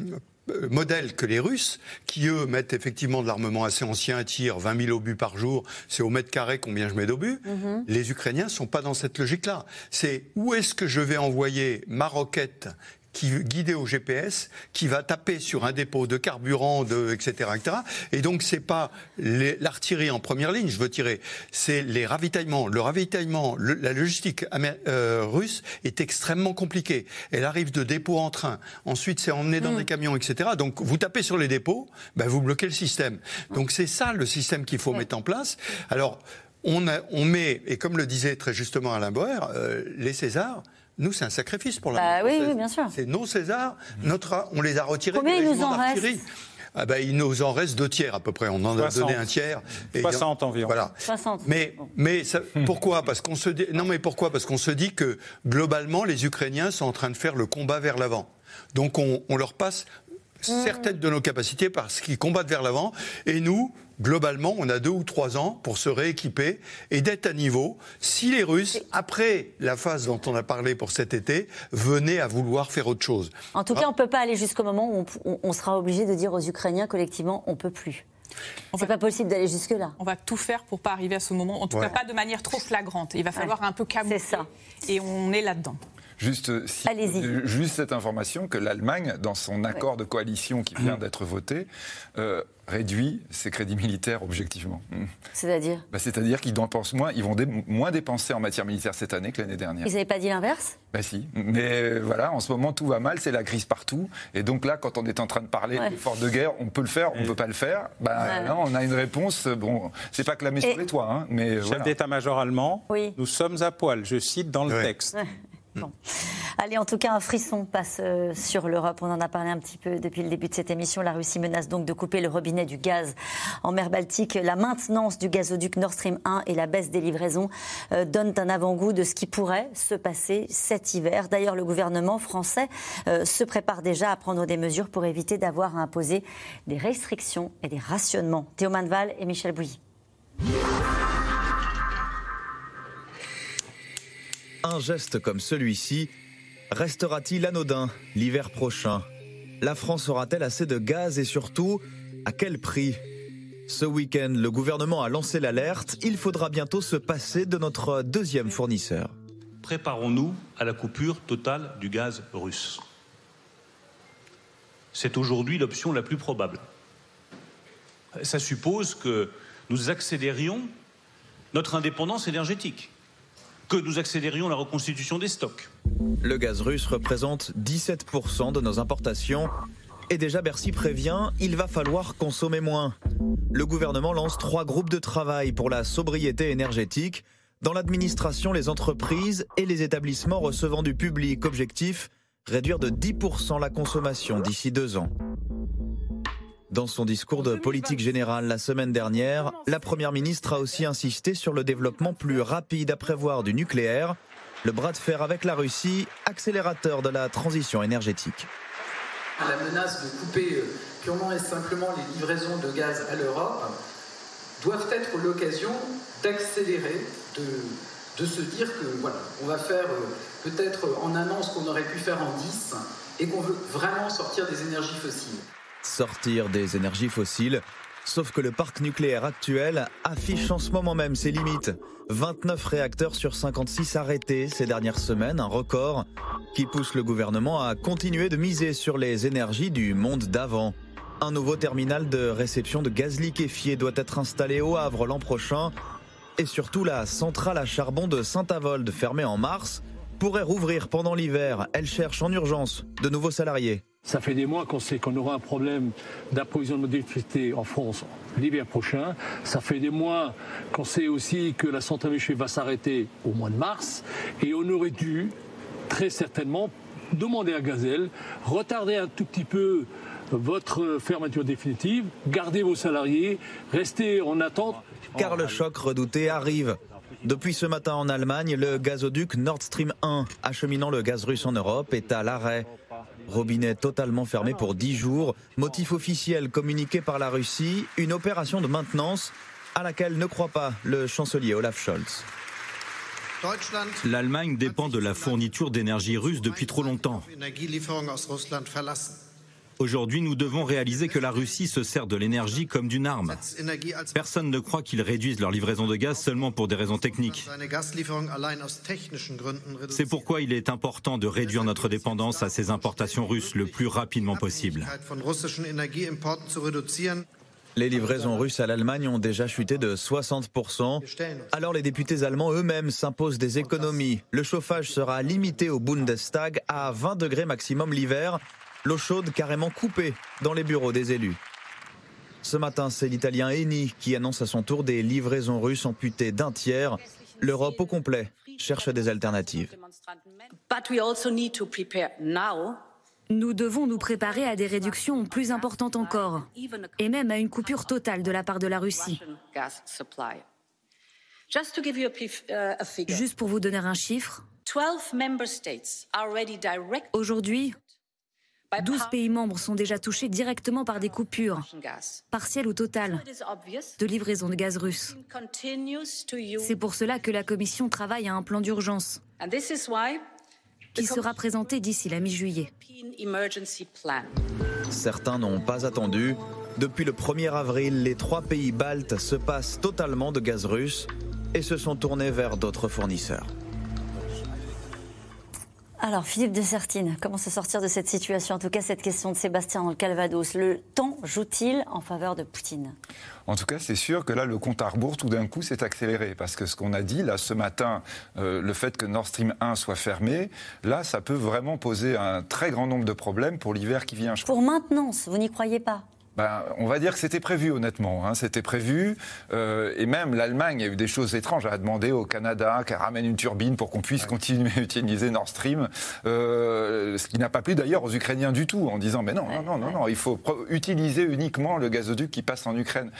modèle que les Russes, qui eux mettent effectivement de l'armement assez ancien, tirent 20 000 obus par jour, c'est au mètre carré combien je mets d'obus. Mhm. Les Ukrainiens ne sont pas dans cette logique-là. C'est où est-ce que je vais envoyer ma roquette qui guidé au GPS, qui va taper sur un dépôt de carburant, de, etc., etc. Et donc c'est pas l'artillerie en première ligne, je veux tirer, c'est les ravitaillements. Le ravitaillement, la logistique euh, russe est extrêmement compliquée. Elle arrive de dépôt en train, ensuite c'est emmené dans mm. des camions, etc. Donc vous tapez sur les dépôts, ben, vous bloquez le système. Donc c'est ça le système qu'il faut mettre en place. Alors on, a, on, met, et comme le disait très justement Alain Boer, euh, les Césars, nous, c'est un sacrifice pour la bah, oui, oui, bien sûr. C'est nos Césars, notre, on les a retirés Combien il nous en reste ah bah, il nous en reste deux tiers à peu près. On en a donné un tiers. 60 environ. Voilà. 60. Mais, mais pourquoi? Parce qu'on se dit, non mais pourquoi? Parce qu'on se dit que globalement, les Ukrainiens sont en train de faire le combat vers l'avant. Donc on, on leur passe mmh. certaines de nos capacités parce qu'ils combattent vers l'avant. Et nous, globalement, on a deux ou trois ans pour se rééquiper et d'être à niveau si les Russes, après la phase dont on a parlé pour cet été, venaient à vouloir faire autre chose. En tout cas, ah. on ne peut pas aller jusqu'au moment où on, sera obligé de dire aux Ukrainiens collectivement on ne peut plus. C'est pas possible d'aller jusque-là. On va tout faire pour pas arriver à ce moment. En tout cas, pas de manière trop flagrante. Il va falloir un peu camoufler. C'est ça. Et on est là-dedans. Juste, juste cette information que l'Allemagne, dans son accord de coalition qui vient d'être voté, euh, réduit ses crédits militaires objectivement. Hmm. C'est-à-dire bah, C'est-à-dire qu'ils dépensent moins, ils vont moins dépenser en matière militaire cette année que l'année dernière. Ils n'avaient pas dit l'inverse? Bah si. Mais voilà, en ce moment tout va mal, c'est la crise partout. Et donc là, quand on est en train de parler ouais. d'efforts de guerre, on peut le faire, on ne peut pas le faire. Bah, là, on a une réponse. Bon, c'est pas clamé sur les toits, hein, mais chef d'état-major allemand. Oui. Nous sommes à poil. Je cite dans le texte. Bon. Allez, en tout cas, un frisson passe euh, sur l'Europe. On en a parlé un petit peu depuis le début de cette émission. La Russie menace donc de couper le robinet du gaz en mer Baltique. La maintenance du gazoduc Nord Stream 1 et la baisse des livraisons euh, donnent un avant-goût de ce qui pourrait se passer cet hiver. D'ailleurs, le gouvernement français euh, se prépare déjà à prendre des mesures pour éviter d'avoir à imposer des restrictions et des rationnements. Théo Manval et Michel Bouilly. Un geste comme celui-ci restera-t-il anodin l'hiver prochain? La France aura-t-elle assez de gaz et surtout, à quel prix? Ce week-end, le gouvernement a lancé l'alerte. Il faudra bientôt se passer de notre deuxième fournisseur. Préparons-nous à la coupure totale du gaz russe. C'est aujourd'hui l'option la plus probable. Ça suppose que nous accélérions notre indépendance énergétique que nous accélérions la reconstitution des stocks. Le gaz russe représente 17% de nos importations. Et déjà Bercy prévient, il va falloir consommer moins. Le gouvernement lance trois groupes de travail pour la sobriété énergétique dans l'administration, les entreprises et les établissements recevant du public. Objectif réduire de 10% la consommation d'ici deux ans. Dans son discours de politique générale la semaine dernière, la Première ministre a aussi insisté sur le développement plus rapide à prévoir du nucléaire, le bras de fer avec la Russie, accélérateur de la transition énergétique. La menace de couper euh, purement et simplement les livraisons de gaz à l'Europe doivent être l'occasion d'accélérer, de, de, se dire que voilà, on va faire euh, peut-être en un an ce qu'on aurait pu faire en dix et qu'on veut vraiment sortir des énergies fossiles. Sortir des énergies fossiles, sauf que le parc nucléaire actuel affiche en ce moment même ses limites. 29 réacteurs sur 56 arrêtés ces dernières semaines, un record qui pousse le gouvernement à continuer de miser sur les énergies du monde d'avant. Un nouveau terminal de réception de gaz liquéfié doit être installé au Havre l'an prochain. Et surtout, la centrale à charbon de Saint-Avold, fermée en mars, pourrait rouvrir pendant l'hiver. Elle cherche en urgence de nouveaux salariés. Ça fait des mois qu'on sait qu'on aura un problème d'approvisionnement d'électricité en France l'hiver prochain. Ça fait des mois qu'on sait aussi que la centrale Miché va s'arrêter au mois de mars. Et on aurait dû, très certainement, demander à Gazelle, retarder un tout petit peu votre fermeture définitive, garder vos salariés, rester en attente. Car le choc redouté arrive. Depuis ce matin en Allemagne, le gazoduc Nord Stream 1, acheminant le gaz russe en Europe, est à l'arrêt. Robinet totalement fermé pour 10 jours, motif officiel communiqué par la Russie, une opération de maintenance à laquelle ne croit pas le chancelier Olaf Scholz. L'Allemagne dépend de la fourniture d'énergie russe depuis trop longtemps. Aujourd'hui, nous devons réaliser que la Russie se sert de l'énergie comme d'une arme. Personne ne croit qu'ils réduisent leur livraison de gaz seulement pour des raisons techniques. C'est pourquoi il est important de réduire notre dépendance à ces importations russes le plus rapidement possible. Les livraisons russes à l'Allemagne ont déjà chuté de 60%. Alors les députés allemands eux-mêmes s'imposent des économies. Le chauffage sera limité au Bundestag à 20 degrés maximum l'hiver l'eau chaude carrément coupée dans les bureaux des élus. Ce matin, c'est l'Italien Eni qui annonce à son tour des livraisons russes amputées d'un tiers. L'Europe au complet cherche des alternatives. Nous devons nous préparer à des réductions plus importantes encore, et même à une coupure totale de la part de la Russie. Juste pour vous donner un chiffre, aujourd'hui, 12 pays membres sont déjà touchés directement par des coupures, partielles ou totales, de livraison de gaz russe. C'est pour cela que la Commission travaille à un plan d'urgence qui sera présenté d'ici la mi-juillet. Certains n'ont pas attendu. Depuis le 1er avril, les trois pays baltes se passent totalement de gaz russe et se sont tournés vers d'autres fournisseurs. Alors, Philippe de Sertine, comment se sortir de cette situation? En tout cas, cette question de Sébastien dans le Calvados. Le temps joue-t-il en faveur de Poutine? En tout cas, c'est sûr que là, le compte à rebours, tout d'un coup, s'est accéléré. Parce que ce qu'on a dit, là, ce matin, euh, le fait que Nord Stream 1 soit fermé, là, ça peut vraiment poser un très grand nombre de problèmes pour l'hiver qui vient. Pour maintenance, vous n'y croyez pas? Ben, on va dire que c'était prévu, honnêtement. Hein. C'était prévu. Euh, et même l'Allemagne a eu des choses étranges. Elle a demandé au Canada qu'elle ramène une turbine pour qu'on puisse continuer à utiliser Nord Stream. Euh, ce qui n'a pas plu d'ailleurs aux Ukrainiens du tout, en disant Mais non, non, non, non, non, il faut utiliser uniquement le gazoduc qui passe en Ukraine.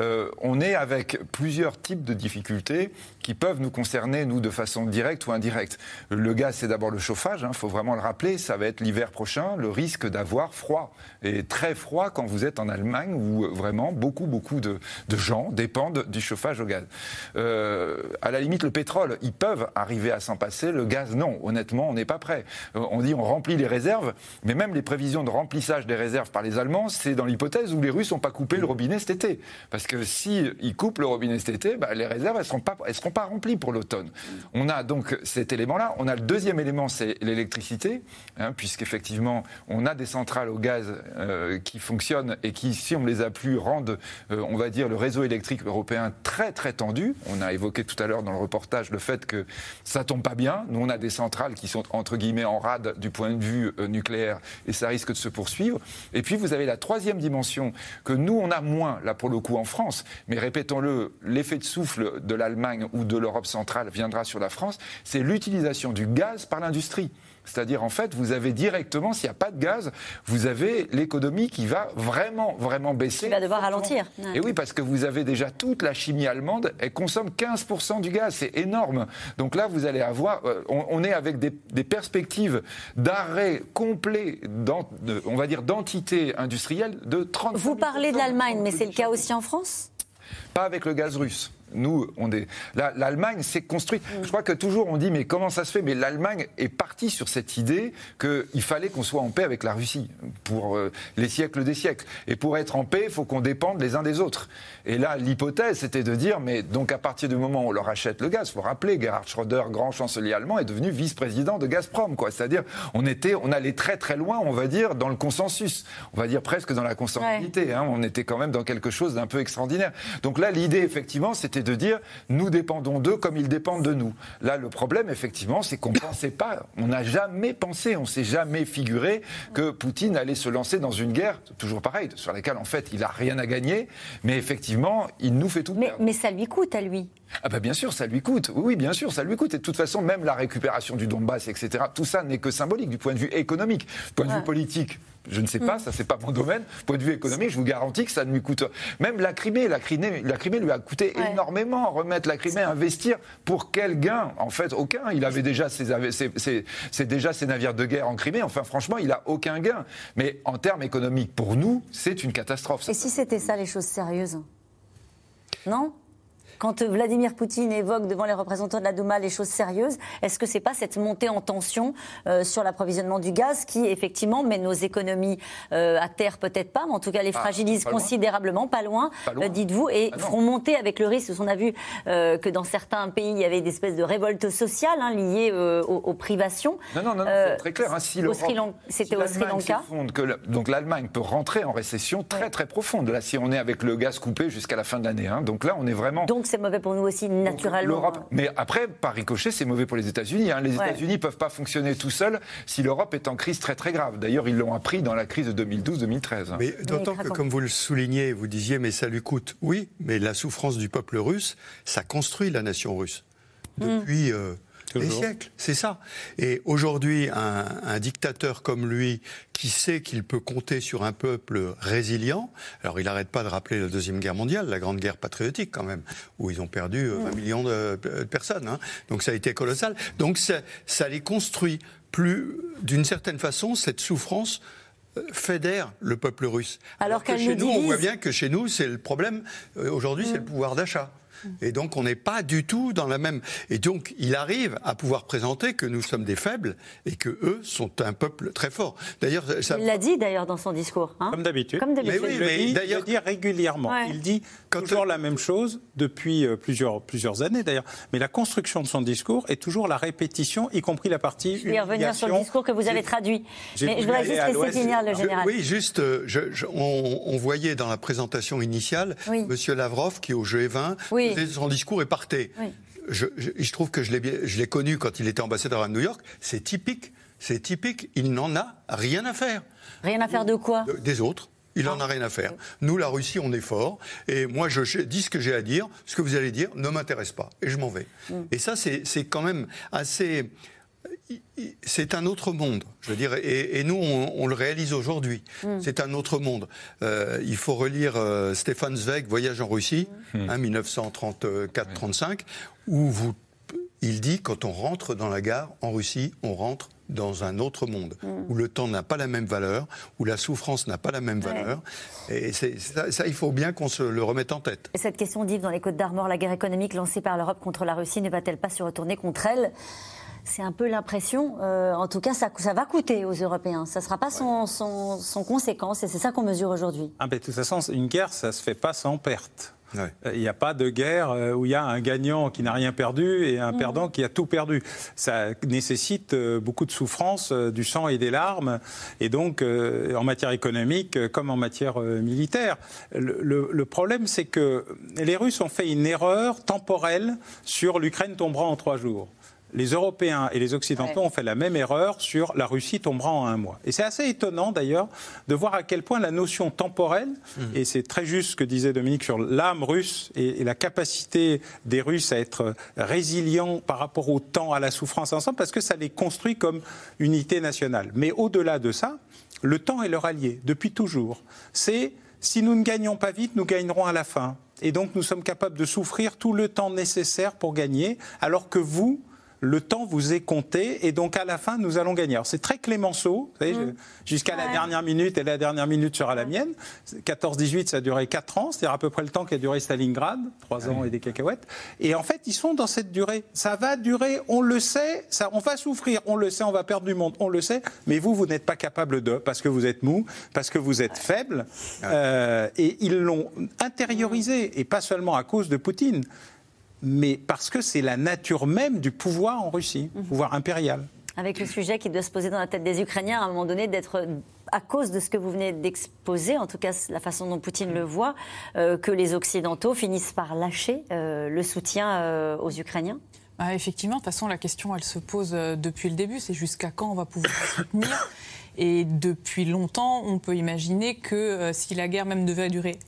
Euh, on est avec plusieurs types de difficultés qui peuvent nous concerner, nous, de façon directe ou indirecte. Le gaz, c'est d'abord le chauffage. Il hein, faut vraiment le rappeler. Ça va être l'hiver prochain, le risque d'avoir froid. Et très froid quand vous êtes en en Allemagne où euh, vraiment beaucoup, beaucoup de, gens dépendent du chauffage au gaz. Euh, à la limite, le pétrole, ils peuvent arriver à s'en passer. Le gaz, non. Honnêtement, on n'est pas prêt. Euh, on dit on remplit les réserves, mais même les prévisions de remplissage des réserves par les Allemands, c'est dans l'hypothèse où les Russes n'ont pas coupé le robinet cet été. Parce que s'ils ils coupent le robinet cet été, bah, les réserves, ne seront, pas, remplies pour l'automne. On a donc cet élément-là. On a le deuxième élément, c'est l'électricité, hein, puisqu'effectivement, on a des centrales au gaz qui fonctionnent et qui, si on les a plus, rendent, euh, on va dire, le réseau électrique européen très très tendu. On a évoqué tout à l'heure dans le reportage le fait que ça tombe pas bien. Nous, on a des centrales qui sont entre guillemets en rade du point de vue euh, nucléaire et ça risque de se poursuivre. Et puis vous avez la troisième dimension que nous, on a moins, là pour le coup, en France. Mais répétons-le, l'effet de souffle de l'Allemagne ou de l'Europe centrale viendra sur la France. C'est l'utilisation du gaz par l'industrie. C'est-à-dire, en fait, vous avez directement, s'il n'y a pas de gaz, vous avez l'économie qui va vraiment, vraiment baisser. Qui va devoir ralentir. Et oui, parce que vous avez déjà toute la chimie allemande, elle consomme 15% du gaz, c'est énorme. Donc là, vous allez avoir, euh, on, est avec des, perspectives d'arrêt complet, on va dire, d'entité industrielle de 30 Vous parlez de l'Allemagne, mais c'est le cas aussi en France? Pas avec le gaz russe nous, on est. L'Allemagne s'est construite. Je crois que toujours on dit, mais comment ça se fait? Mais l'Allemagne est partie sur cette idée qu'il fallait qu'on soit en paix avec la Russie pour euh, les siècles des siècles. Et pour être en paix, il faut qu'on dépende les uns des autres. Et là, l'hypothèse, c'était de dire, mais donc à partir du moment où on leur achète le gaz, il faut rappeler, Gerhard Schröder, grand chancelier allemand, est devenu vice-président de Gazprom, quoi. C'est-à-dire, on était, on allait très très loin, on va dire, dans le consensus. On va dire presque dans la consanguinité. Hein. On était quand même dans quelque chose d'un peu extraordinaire. Donc là, l'idée, effectivement, c'était de dire nous dépendons d'eux comme ils dépendent de nous. Là, le problème, effectivement, c'est qu'on ne pensait pas, on n'a jamais pensé, on s'est jamais figuré que Poutine allait se lancer dans une guerre, toujours pareil, sur laquelle en fait il n'a rien à gagner, mais effectivement, il nous fait tout mais, Mais ça lui coûte à lui. Ah bah bien sûr, ça lui coûte. Oui, bien sûr, ça lui coûte. Et de toute façon, même la récupération du Donbass, etc., tout ça n'est que symbolique du point de vue économique. Du point de vue politique, je ne sais pas, ça c'est pas mon domaine. Point de vue économique, je vous garantis que ça ne lui coûte. Même la Crimée, la Crimée, la Crimée lui a coûté énormément. Remettre la Crimée, investir pour quel gain En fait, aucun. Il avait déjà ses, c'est déjà ses navires de guerre en Crimée. Enfin, franchement, il a aucun gain. Mais en termes économiques, pour nous, c'est une catastrophe. Et si c'était ça les choses sérieuses? Non? Quand Vladimir Poutine évoque devant les représentants de la Douma les choses sérieuses, est-ce que c'est pas cette montée en tension euh, sur l'approvisionnement du gaz qui effectivement met nos économies euh, à terre? Peut-être pas, mais en tout cas les ah, fragilise considérablement, pas loin, euh, dites-vous, et ah feront monter avec le risque. On a vu que dans certains pays il y avait des espèces de révoltes sociales hein, liées aux, privations. Non, non, non, c'est très clair. Hein, si C'était au Sri Lanka. donc l'Allemagne peut rentrer en récession très très profonde. Là, si on est avec le gaz coupé jusqu'à la fin de l'année, hein. donc là on est vraiment c'est mauvais pour nous aussi, naturellement. mais après, par ricochet, c'est mauvais pour les États-Unis. Hein. Les États-Unis ne peuvent pas fonctionner tout seuls si l'Europe est en crise très très grave. D'ailleurs, ils l'ont appris dans la crise de 2012-2013. Mais d'autant que, comme vous le soulignez, vous disiez, mais ça lui coûte. Oui, mais la souffrance du peuple russe, ça construit la nation russe. Hmm. Depuis. Euh, des siècles, c'est ça. Et aujourd'hui, un, dictateur comme lui, qui sait qu'il peut compter sur un peuple résilient, alors il n'arrête pas de rappeler la Deuxième Guerre mondiale, la Grande Guerre patriotique quand même, où ils ont perdu 20 euh, millions de, personnes. Hein. Donc ça a été colossal. Donc ça, ça les construit plus, d'une certaine façon, cette souffrance euh, fédère le peuple russe. Alors, que chez nous, on voit bien que chez nous, c'est le problème. Euh, aujourd'hui, c'est le pouvoir d'achat. Et donc, on n'est pas du tout dans la même. Et donc, il arrive à pouvoir présenter que nous sommes des faibles et que eux sont un peuple très fort. D'ailleurs, ça... il l'a dit d'ailleurs dans son discours. Hein. Comme d'habitude. Comme d'habitude. Mais oui, il, le dit régulièrement. Il dit toujours la même chose depuis euh, plusieurs, plusieurs années d'ailleurs. Mais la construction de son discours est toujours la répétition, y compris la partie. Je vais revenir sur le discours que vous avez traduit. Mais je voudrais juste laisser finir le général. oui, juste, euh, on, voyait dans la présentation initiale M. Lavrov qui au G20 oui son discours et partait. Je, trouve que je l'ai connu quand il était ambassadeur à New York. C'est typique. C'est typique. Il n'en a rien à faire. Rien à faire de quoi Des autres. Il n'en a rien à faire. Nous, la Russie, on est fort. Et moi, je dis ce que j'ai à dire. Ce que vous allez dire ne m'intéresse pas. Et je m'en vais. Mm. Et ça, c'est quand même assez c'est un autre monde, je veux dire, et, nous, on, le réalise aujourd'hui. Mm. C'est un autre monde. Euh, il faut relire euh, Stéphane Zweig, Voyage en Russie, 1934-35, mm. hein, où vous, il dit quand on rentre dans la gare en Russie, on rentre dans un autre monde, mm. où le temps n'a pas la même valeur, où la souffrance n'a pas la même valeur. Et ça, ça, il faut bien qu'on se le remette en tête. Et cette question d'Yves dans les Côtes d'Armor, la guerre économique lancée par l'Europe contre la Russie ne va-t-elle pas se retourner contre elle? C'est un peu l'impression, euh, en tout cas, ça, ça, va coûter aux Européens. Ça ne sera pas sans, conséquence, et c'est ça qu'on mesure aujourd'hui. Ah, de toute façon, une guerre, ça ne se fait pas sans perte. Il n'y a pas de guerre euh, où il y a un gagnant qui n'a rien perdu et un mm. perdant qui a tout perdu. Ça nécessite euh, beaucoup de souffrance, du sang et des larmes, et donc en matière économique comme en matière militaire. Le, problème, c'est que les Russes ont fait une erreur temporelle sur l'Ukraine tombera en trois jours les Européens et les Occidentaux ont fait la même erreur sur la Russie tombera en un mois. Et c'est assez étonnant d'ailleurs de voir à quel point la notion temporelle, mmh. et c'est très juste ce que disait Dominique sur l'âme russe et, la capacité des Russes à être résilients par rapport au temps, à la souffrance ensemble, parce que ça les construit comme unité nationale. Mais au-delà de ça, le temps est leur allié depuis toujours. C'est si nous ne gagnons pas vite, nous gagnerons à la fin. Et donc nous sommes capables de souffrir tout le temps nécessaire pour gagner, alors que vous, le temps vous est compté et donc à la fin, nous allons gagner. Alors c'est très Clémenceau, mm. jusqu'à la dernière minute et la dernière minute sera la mienne. 14-18, ça a duré 4 ans, c'est-à-dire à peu près le temps qu'a duré Stalingrad, 3 ans et des cacahuètes. Et en fait, ils sont dans cette durée. Ça va durer, on le sait, ça, on va souffrir, on le sait, on va perdre du monde, on le sait, mais vous, vous n'êtes pas capable de, parce que vous êtes mou, parce que vous êtes faible. Euh, et ils l'ont intériorisé, et pas seulement à cause de Poutine mais parce que c'est la nature même du pouvoir en Russie, mhm. pouvoir impérial. Avec le sujet qui doit se poser dans la tête des Ukrainiens à un moment donné d'être à cause de ce que vous venez d'exposer, en tout cas la façon dont Poutine le voit, euh, que les Occidentaux finissent par lâcher euh, le soutien euh, aux Ukrainiens? Bah, Effectivement, de toute façon, la question, elle se pose depuis le début, c'est jusqu'à quand on va pouvoir soutenir? Et depuis longtemps, on peut imaginer que si la guerre même devait durer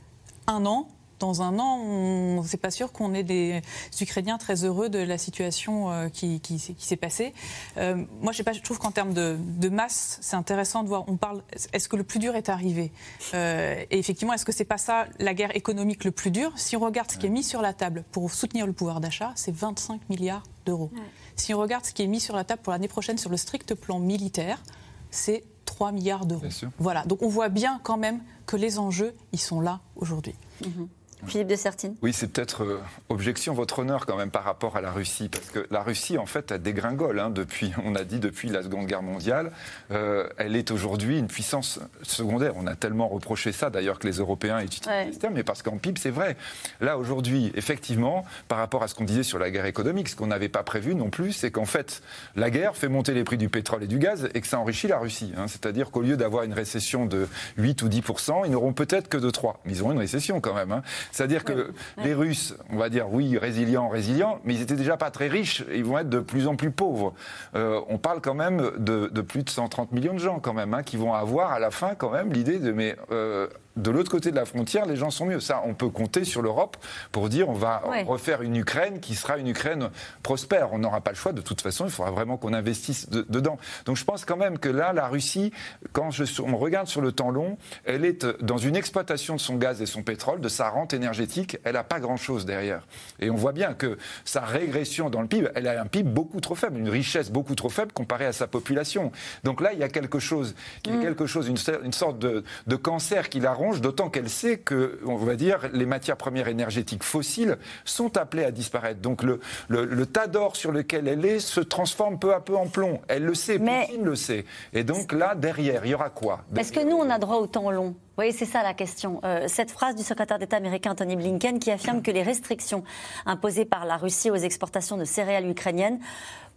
un an, dans un an, c'est pas sûr qu'on ait des Ukrainiens très heureux de la situation euh, qui, s'est passée. Euh, moi, je, sais pas, je trouve qu'en termes de, masse, c'est intéressant de voir. On parle. Est-ce que le plus dur est arrivé? Euh, Et effectivement, est-ce que c'est pas ça la guerre économique le plus dur? Si on regarde ce qui est mis sur la table pour soutenir le pouvoir d'achat, c'est 25 milliards d'euros. Si on regarde ce qui est mis sur la table pour l'année prochaine sur le strict plan militaire, c'est 3 milliards d'euros. Voilà. Donc on voit bien quand même que les enjeux, ils sont là aujourd'hui. Mhm. Philippe de Sertine Oui, c'est peut-être euh, objection votre honneur quand même par rapport à la Russie, parce que la Russie en fait a dégringole hein, depuis, on a dit depuis la Seconde Guerre mondiale, euh, elle est aujourd'hui une puissance secondaire. On a tellement reproché ça d'ailleurs que les Européens utilisent ce terme, mais parce qu'en PIB c'est vrai. Là aujourd'hui, effectivement, par rapport à ce qu'on disait sur la guerre économique, ce qu'on n'avait pas prévu non plus, c'est qu'en fait la guerre fait monter les prix du pétrole et du gaz et que ça enrichit la Russie. Hein. C'est-à-dire qu'au lieu d'avoir une récession de 8 ou 10 ils n'auront peut-être que de 3, mais ils auront une récession quand même. Hein. C'est-à-dire que les Russes, on va dire oui, résilients, résilients, mais ils étaient déjà pas très riches, ils vont être de plus en plus pauvres. Euh, on parle quand même de, plus de 130 millions de gens quand même, hein, qui vont avoir à la fin quand même l'idée de mais euh, de l'autre côté de la frontière, les gens sont mieux. Ça, on peut compter sur l'Europe pour dire on va refaire une Ukraine qui sera une Ukraine prospère. On n'aura pas le choix. De toute façon, il faudra vraiment qu'on investisse dedans. Donc je pense quand même que là, la Russie, quand on regarde sur le temps long, elle est dans une exploitation de son gaz et son pétrole, de sa rente énergétique. Elle n'a pas grand-chose derrière. Et on voit bien que sa régression dans le PIB, elle a un PIB beaucoup trop faible, une richesse beaucoup trop faible comparée à sa population. Donc là, il y a quelque chose, il y a quelque chose, une, sorte de, de cancer qui la d'autant qu'elle sait que, on va dire, les matières premières énergétiques fossiles sont appelées à disparaître. Donc le, le, tas d'or sur lequel elle est se transforme peu à peu en plomb. Elle le sait, Mais... Poutine le sait. Et donc là, derrière, il y aura quoi? Est-ce que nous, on a droit au temps long? Voyez, c'est ça la question. Euh, cette phrase du secrétaire d'État américain Tony Blinken qui affirme que les restrictions imposées par la Russie aux exportations de céréales ukrainiennes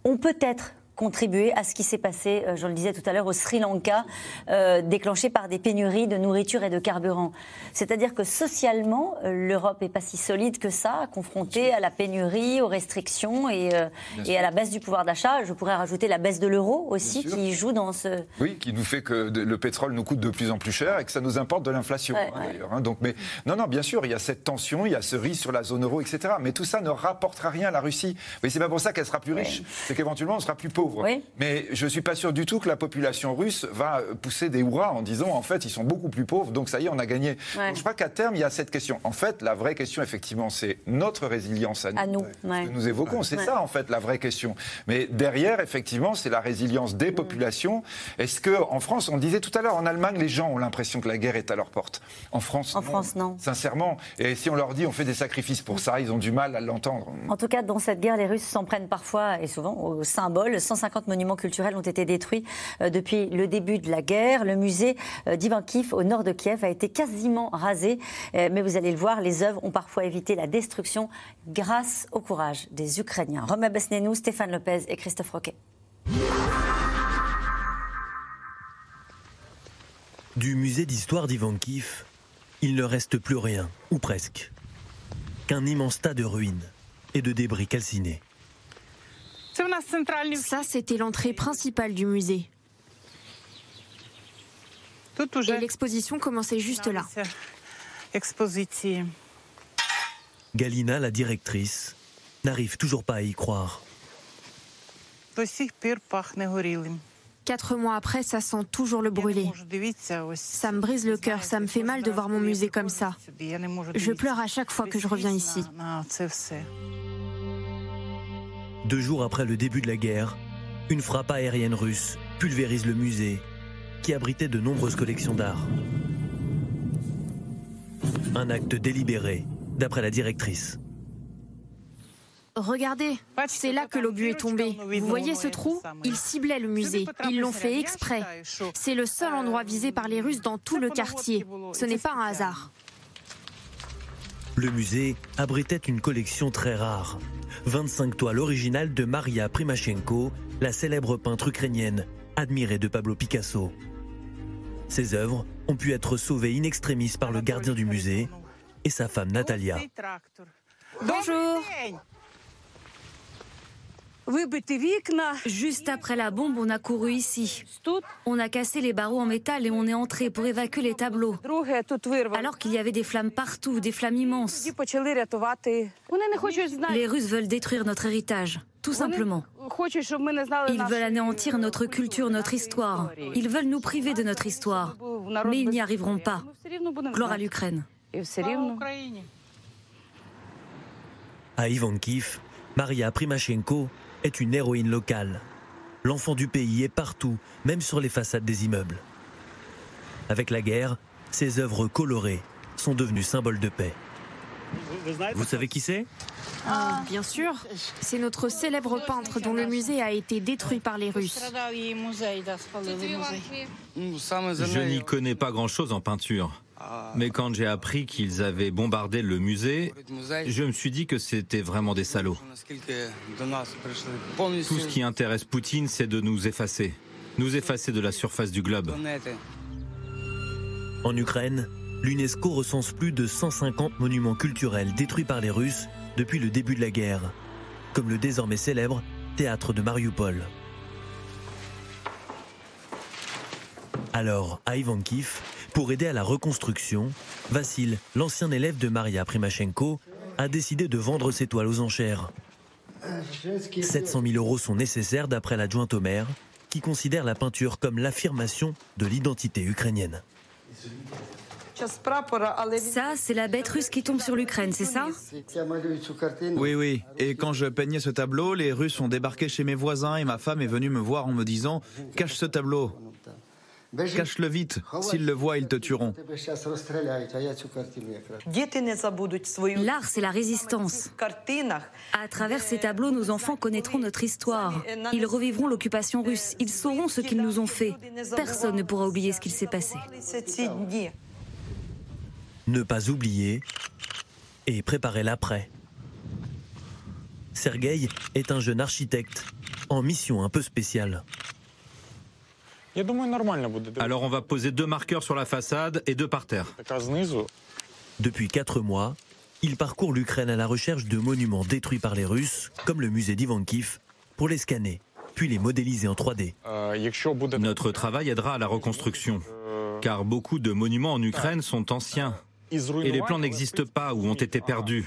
ont peut-être contribuer à ce qui s'est passé, euh, je le disais tout à l'heure, au Sri Lanka, euh, déclenché par des pénuries de nourriture et de carburant. C'est-à-dire que socialement, euh, l'Europe n'est pas si solide que ça, confrontée à la pénurie, aux restrictions et, et à la baisse du pouvoir d'achat. Je pourrais rajouter la baisse de l'euro aussi, qui joue dans ce... Oui, qui nous fait que le pétrole nous coûte de plus en plus cher et que ça nous importe de l'inflation, hein, d'ailleurs. Hein. Donc, mais, non, non, bien sûr, il y a cette tension, il y a ce risque sur la zone euro, etc. Mais tout ça ne rapportera rien à la Russie. Mais c'est pas pour ça qu'elle sera plus riche, c'est qu'éventuellement, on sera plus pauvre. Mais je ne suis pas sûr du tout que la population russe va pousser des hurrahs en disant en fait ils sont beaucoup plus pauvres, donc ça y est, on a gagné. je crois qu'à terme, il y a cette question. En fait, la vraie question, effectivement, c'est notre résilience à nous. Que nous évoquons, c'est ça en fait la vraie question. Mais derrière, effectivement, c'est la résilience des populations. Est-ce que en France, on disait tout à l'heure, en Allemagne, les gens ont l'impression que la guerre est à leur porte. En France, en France, non. Sincèrement. Et si on leur dit on fait des sacrifices pour ça, ils ont du mal à l'entendre. En tout cas, dans cette guerre, les Russes s'en prennent parfois et souvent au symbole. 150 monuments culturels ont été détruits euh, depuis le début de la guerre. Le musée euh, d'Ivankiv au nord de Kiev a été quasiment rasé. Euh, mais vous allez le voir, les œuvres ont parfois évité la destruction grâce au courage des Ukrainiens. Romain Besnenou, Stéphane Lopez et Christophe Roquet. Du musée d'histoire d'Ivankiv, il ne reste plus rien, ou presque, qu'un immense tas de ruines et de débris calcinés. Ça, c'était l'entrée principale du musée. Et l'exposition commençait juste là. Galina, la directrice, n'arrive toujours pas à y croire. Quatre mois après, ça sent toujours le brûlé. Ça me brise le cœur, ça me fait mal de voir mon musée comme ça. Je pleure à chaque fois que je reviens ici. Deux jours après le début de la guerre, une frappe aérienne russe pulvérise le musée, qui abritait de nombreuses collections d'art. Un acte délibéré, d'après la directrice. Regardez, c'est là que l'obus est tombé. Vous voyez ce trou? Il ciblait le musée. Ils l'ont fait exprès. C'est le seul endroit visé par les Russes dans tout le quartier. Ce n'est pas un hasard. Le musée abritait une collection très rare. 25 toiles originales de Maria Primachenko, la célèbre peintre ukrainienne, admirée de Pablo Picasso. Ces œuvres ont pu être sauvées in extremis par le gardien du musée et sa femme Natalia. Bonjour Juste après la bombe, on a couru ici. On a cassé les barreaux en métal et on est entré pour évacuer les tableaux. Alors qu'il y avait des flammes partout, des flammes immenses. Les Russes veulent détruire notre héritage, tout simplement. Ils veulent anéantir notre culture, notre histoire. Ils veulent nous priver de notre histoire. Mais ils n'y arriveront pas. Gloire à l'Ukraine. À Ivankiv, Maria Primachenko est une héroïne locale. L'enfant du pays est partout, même sur les façades des immeubles. Avec la guerre, ses œuvres colorées sont devenues symboles de paix. Vous savez qui c'est? Ah, Bien sûr, c'est notre célèbre peintre dont le musée a été détruit par les Russes. Je n'y connais pas grand-chose en peinture. Mais quand j'ai appris qu'ils avaient bombardé le musée, je me suis dit que c'était vraiment des salauds. Tout ce qui intéresse Poutine, c'est de nous effacer. Nous effacer de la surface du globe. En Ukraine, l'UNESCO recense plus de 150 monuments culturels détruits par les Russes depuis le début de la guerre, comme le désormais célèbre théâtre de Mariupol. Alors, à Ivankiv, pour aider à la reconstruction, Vassil, l'ancien élève de Maria Primachenko, a décidé de vendre ses toiles aux enchères. 700 000 euros sont nécessaires d'après l'adjointe au maire, qui considère la peinture comme l'affirmation de l'identité ukrainienne. Ça, c'est la bête russe qui tombe sur l'Ukraine, c'est ça? Oui, oui. Et quand je peignais ce tableau, les Russes ont débarqué chez mes voisins et ma femme est venue me voir en me disant Cache ce tableau. Cache-le vite, s'ils le voient, ils te tueront. L'art, c'est la résistance. À travers ces tableaux, nos enfants connaîtront notre histoire. Ils revivront l'occupation russe. Ils sauront ce qu'ils nous ont fait. Personne ne pourra oublier ce qu'il s'est passé. Ne pas oublier et préparer l'après. Sergueï est un jeune architecte en mission un peu spéciale. Alors on va poser deux marqueurs sur la façade et deux par terre. Depuis quatre mois, il parcourt l'Ukraine à la recherche de monuments détruits par les Russes, comme le musée d'Ivankiv, pour les scanner, puis les modéliser en 3D. Notre travail aidera à la reconstruction, car beaucoup de monuments en Ukraine sont anciens. Et les plans n'existent pas ou ont été perdus.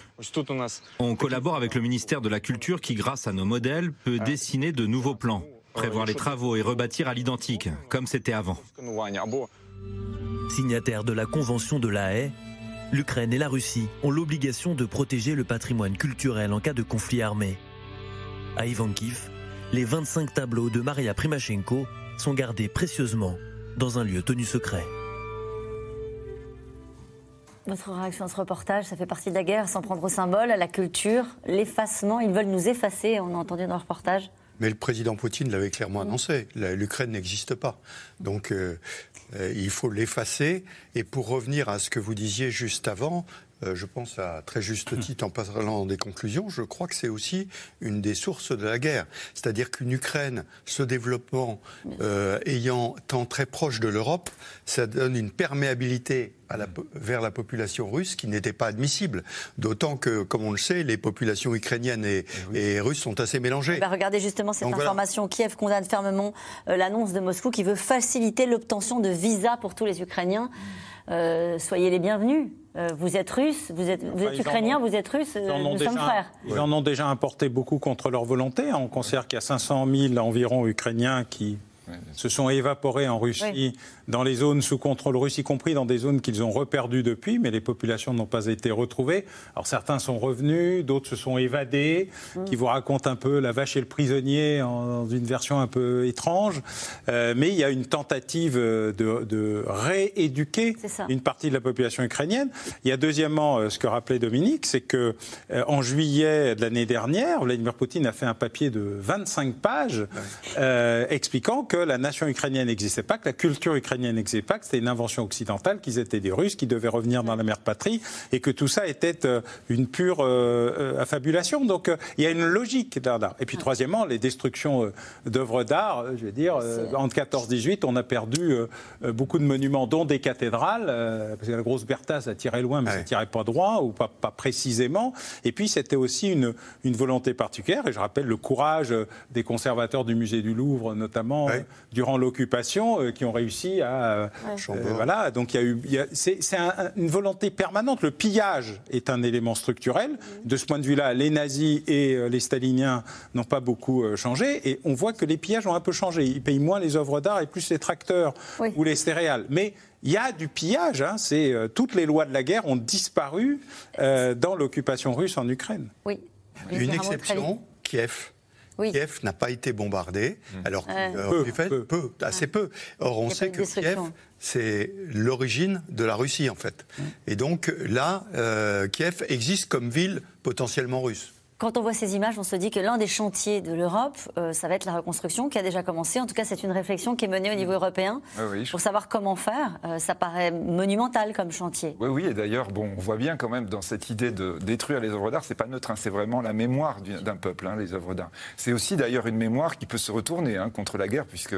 On collabore avec le ministère de la Culture qui, grâce à nos modèles, peut dessiner de nouveaux plans prévoir les travaux et rebâtir à l'identique, comme c'était avant. Signataires de la Convention de la Haye, l'Ukraine et la Russie ont l'obligation de protéger le patrimoine culturel en cas de conflit armé. À Ivankiv, les 25 tableaux de Maria Primachenko sont gardés précieusement dans un lieu tenu secret. Notre réaction à ce reportage, ça fait partie de la guerre, sans prendre au symbole, à la culture, l'effacement. Ils veulent nous effacer, on a entendu dans le reportage. Mais le président Poutine l'avait clairement annoncé. L'Ukraine n'existe pas. Donc euh, euh, il faut l'effacer. Et pour revenir à ce que vous disiez juste avant, je pense à très juste titre en parlant des conclusions, je crois que c'est aussi une des sources de la guerre. C'est-à-dire qu'une Ukraine se développant, euh, ayant tant très proche de l'Europe, ça donne une perméabilité vers la population russe qui n'était pas admissible. D'autant que, comme on le sait, les populations ukrainiennes et, eh russes sont assez mélangées. Bah, regardez justement cette information. Kiev condamne fermement euh, l'annonce de Moscou qui veut faciliter l'obtention de visas pour tous les Ukrainiens. soyez les bienvenus. Euh, vous êtes russe, vous êtes, vous êtes ukrainien, vous êtes russe, euh, nous sommes frères. Ils en ont déjà importé beaucoup contre leur volonté. On considère qu'il y a 500 000 environ Ukrainiens qui se sont évaporés en Russie dans les zones sous contrôle russe, y compris dans des zones qu'ils ont reperdues depuis, mais les populations n'ont pas été retrouvées. Alors certains sont revenus, d'autres se sont évadés, mm. qui vous racontent un peu la vache et le prisonnier en, dans une version un peu étrange. Euh, mais il y a une tentative de, rééduquer une partie de la population ukrainienne. Il y a deuxièmement euh, ce que rappelait Dominique, c'est que euh, en juillet de l'année dernière, Vladimir Poutine a fait un papier de 25 pages expliquant que la nation ukrainienne n'existait pas, que la culture ukrainienne n'existaient pas, que c'était une invention occidentale, qu'ils étaient des Russes, qui devaient revenir dans la mère patrie, et que tout ça était euh, une pure euh, euh, affabulation. Donc il y a une logique là. Et puis troisièmement, les destructions d'œuvres d'art, je veux dire, entre 14-18, on a perdu beaucoup de monuments, dont des cathédrales, parce que la grosse Bertha, ça tirait loin, mais ça ça tirait pas droit, ou pas, pas précisément. Et puis c'était aussi une, une, volonté particulière, et je rappelle le courage des conservateurs du musée du Louvre, notamment durant l'occupation, qui ont réussi euh, voilà, donc il y a eu. C'est une volonté permanente. Le pillage est un élément structurel. De ce point de vue-là, les nazis et euh, les staliniens n'ont pas beaucoup euh, changé. Et on voit que les pillages ont un peu changé. Ils payent moins les œuvres d'art et plus les tracteurs ou les céréales. Mais il y a du pillage. Hein. c'est toutes les lois de la guerre ont disparu dans l'occupation russe en Ukraine. Oui. Une exception, Kiev. Kiev n'a pas été bombardé, mmh. alors euh, peu, peu, assez peu. Or, on sait que Kiev, c'est l'origine de la Russie, en fait. Mmh. Et donc là, euh, Kiev existe comme ville potentiellement russe. Quand on voit ces images, on se dit que l'un des chantiers de l'Europe, euh, ça va être la reconstruction qui a déjà commencé. En tout cas, c'est une réflexion qui est menée au niveau européen pour savoir comment faire. Euh, ça paraît monumental comme chantier. Oui, oui, et d'ailleurs, bon, on voit bien quand même dans cette idée de détruire les œuvres d'art, c'est pas neutre, hein, c'est vraiment la mémoire d'un peuple, hein, les œuvres d'art. C'est aussi d'ailleurs une mémoire qui peut se retourner hein, contre la guerre, puisque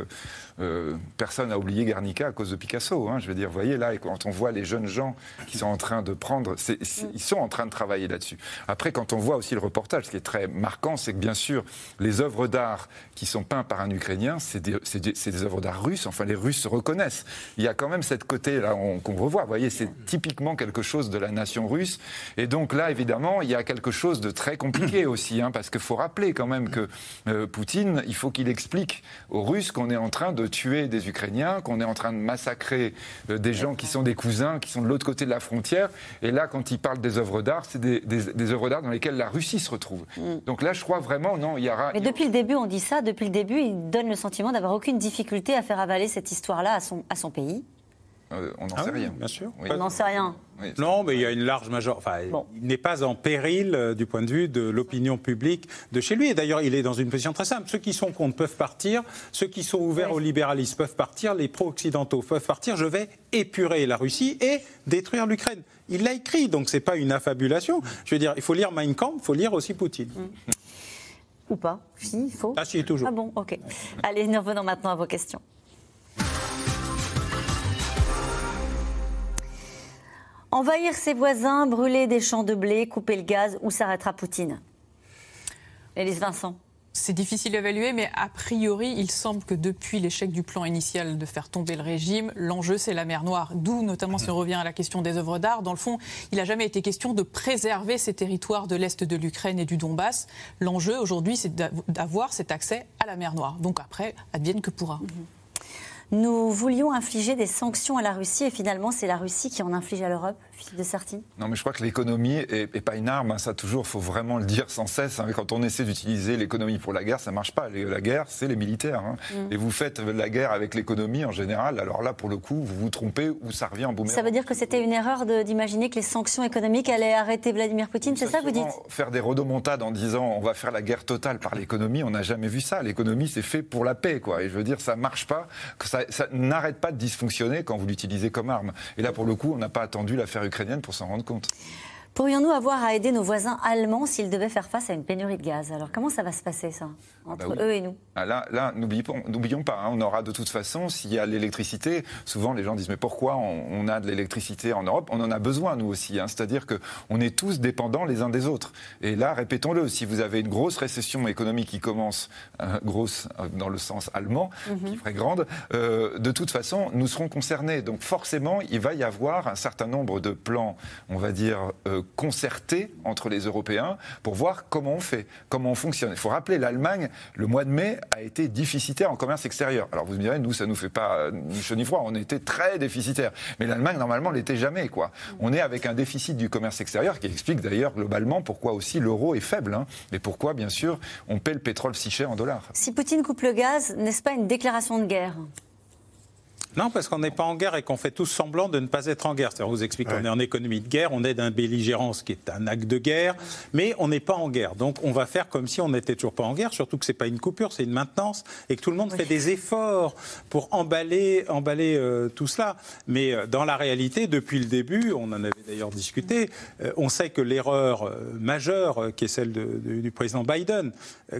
euh, personne n'a oublié Guernica à cause de Picasso. je veux dire, vous voyez là, quand on voit les jeunes gens qui sont en train de prendre, ils sont en train de travailler là-dessus. Après, quand on voit aussi le reportage, ce qui est très marquant, c'est que bien sûr, les œuvres d'art qui sont peintes par un Ukrainien, c'est des, des, œuvres d'art russes. Enfin, les Russes se reconnaissent. Il y a quand même cette côté-là qu'on revoit. Vous voyez, c'est typiquement quelque chose de la nation russe. Et donc là, évidemment, il y a quelque chose de très compliqué aussi, hein, parce qu'il faut rappeler quand même que euh, Poutine, il faut qu'il explique aux Russes qu'on est en train de tuer des Ukrainiens, qu'on est en train de massacrer euh, des gens qui sont des cousins, qui sont de l'autre côté de la frontière. Et là, quand il parle des œuvres d'art, c'est des, des œuvres d'art dans lesquelles la Russie se retrouve Mm. Donc là, je crois vraiment, non, il y aura. Mais depuis le début, on dit ça, depuis le début, il donne le sentiment d'avoir aucune difficulté à faire avaler cette histoire-là à son, à son pays. Euh, on n'en ah sait rien. Bien sûr. On n'en sait rien. non, mais il y a une large majorité. Enfin, il n'est pas en péril euh, du point de vue de l'opinion publique de chez lui. Et d'ailleurs, il est dans une position très simple. Ceux qui sont contre peuvent partir. Ceux qui sont ouverts au libéralisme peuvent partir. Les pro-occidentaux peuvent partir. Je vais épurer la Russie et détruire l'Ukraine. Il l'a écrit, donc c'est pas une affabulation. Je veux dire, il faut lire Mein Kampf, il faut lire aussi Poutine. Mm. Ou pas Si, il faut. Ah si, toujours. Ah bon, ok. Allez, nous revenons maintenant à vos questions. Envahir ses voisins, brûler des champs de blé, couper le gaz, où s'arrêtera Poutine? Élise Vincent c'est difficile d'évaluer, mais a priori, il semble que depuis l'échec du plan initial de faire tomber le régime, l'enjeu, c'est la mer Noire. D'où, notamment, si on revient à la question des œuvres d'art, dans le fond, il n'a jamais été question de préserver ces territoires de l'Est de l'Ukraine et du Donbass. L'enjeu, aujourd'hui, c'est d'avoir cet accès à la mer Noire. Donc après, advienne que pourra. Nous voulions infliger des sanctions à la Russie et finalement c'est la Russie qui en inflige à l'Europe, Philippe de Sarti Non mais je crois que l'économie n'est pas une arme, hein. ça toujours, il faut vraiment le dire sans cesse. Hein. Quand on essaie d'utiliser l'économie pour la guerre, ça ne marche pas. La guerre, c'est les militaires. Hein. Mm. Et vous faites la guerre avec l'économie en général, alors là pour le coup, vous vous trompez ou ça revient en boomerang. Ça veut dire que c'était une erreur d'imaginer que les sanctions économiques allaient arrêter Vladimir Poutine, c'est ça que vous dites? Faire des rodomontades en disant on va faire la guerre totale par l'économie, on n'a jamais vu ça. L'économie c'est fait pour la paix, quoi. Et je veux dire, ça marche pas, ça, ça n'arrête pas de dysfonctionner quand vous l'utilisez comme arme. Et là, pour le coup, on n'a pas attendu l'affaire pour s'en rendre compte. Pourrions-nous avoir à aider nos voisins allemands s'ils devaient faire face à une pénurie de gaz? Alors comment ça va se passer ça? Entre bah eux et nous ah, Là, là n'oublions pas, hein, on aura de toute façon, s'il y a l'électricité, souvent les gens disent mais pourquoi on, a de l'électricité en Europe? On en a besoin nous aussi, hein. c'est-à-dire qu'on est tous dépendants les uns des autres. Et là, répétons-le, si vous avez une grosse récession économique qui commence, euh, grosse euh, dans le sens allemand, mhm. qui ferait grande, euh, de toute façon, nous serons concernés. Donc forcément, il va y avoir un certain nombre de plans, on va dire, concertés entre les Européens pour voir comment on fait, comment on fonctionne. Il faut rappeler, l'Allemagne, le mois de mai a été déficitaire en commerce extérieur. Alors vous me direz, nous, ça nous fait pas ni chaud ni froid, on était très déficitaire. Mais l'Allemagne, normalement, l'était jamais. Quoi. On est avec un déficit du commerce extérieur qui explique d'ailleurs globalement pourquoi aussi l'euro est faible. Hein, et pourquoi, bien sûr, on paie le pétrole si cher en dollars. Si Poutine coupe le gaz, n'est-ce pas une déclaration de guerre? Non, parce qu'on n'est pas en guerre et qu'on fait tous semblant de ne pas être en guerre. C'est-à-dire, on vous explique qu'on est en économie de guerre, on est d'un belligérance qui est un acte de guerre, mais on n'est pas en guerre. Donc, on va faire comme si on n'était toujours pas en guerre, surtout que ce n'est pas une coupure, c'est une maintenance, et que tout le monde fait des efforts pour emballer, emballer euh, tout cela. Mais euh, dans la réalité, depuis le début, on en avait d'ailleurs discuté, euh, on sait que l'erreur majeure, qui est celle du président Biden,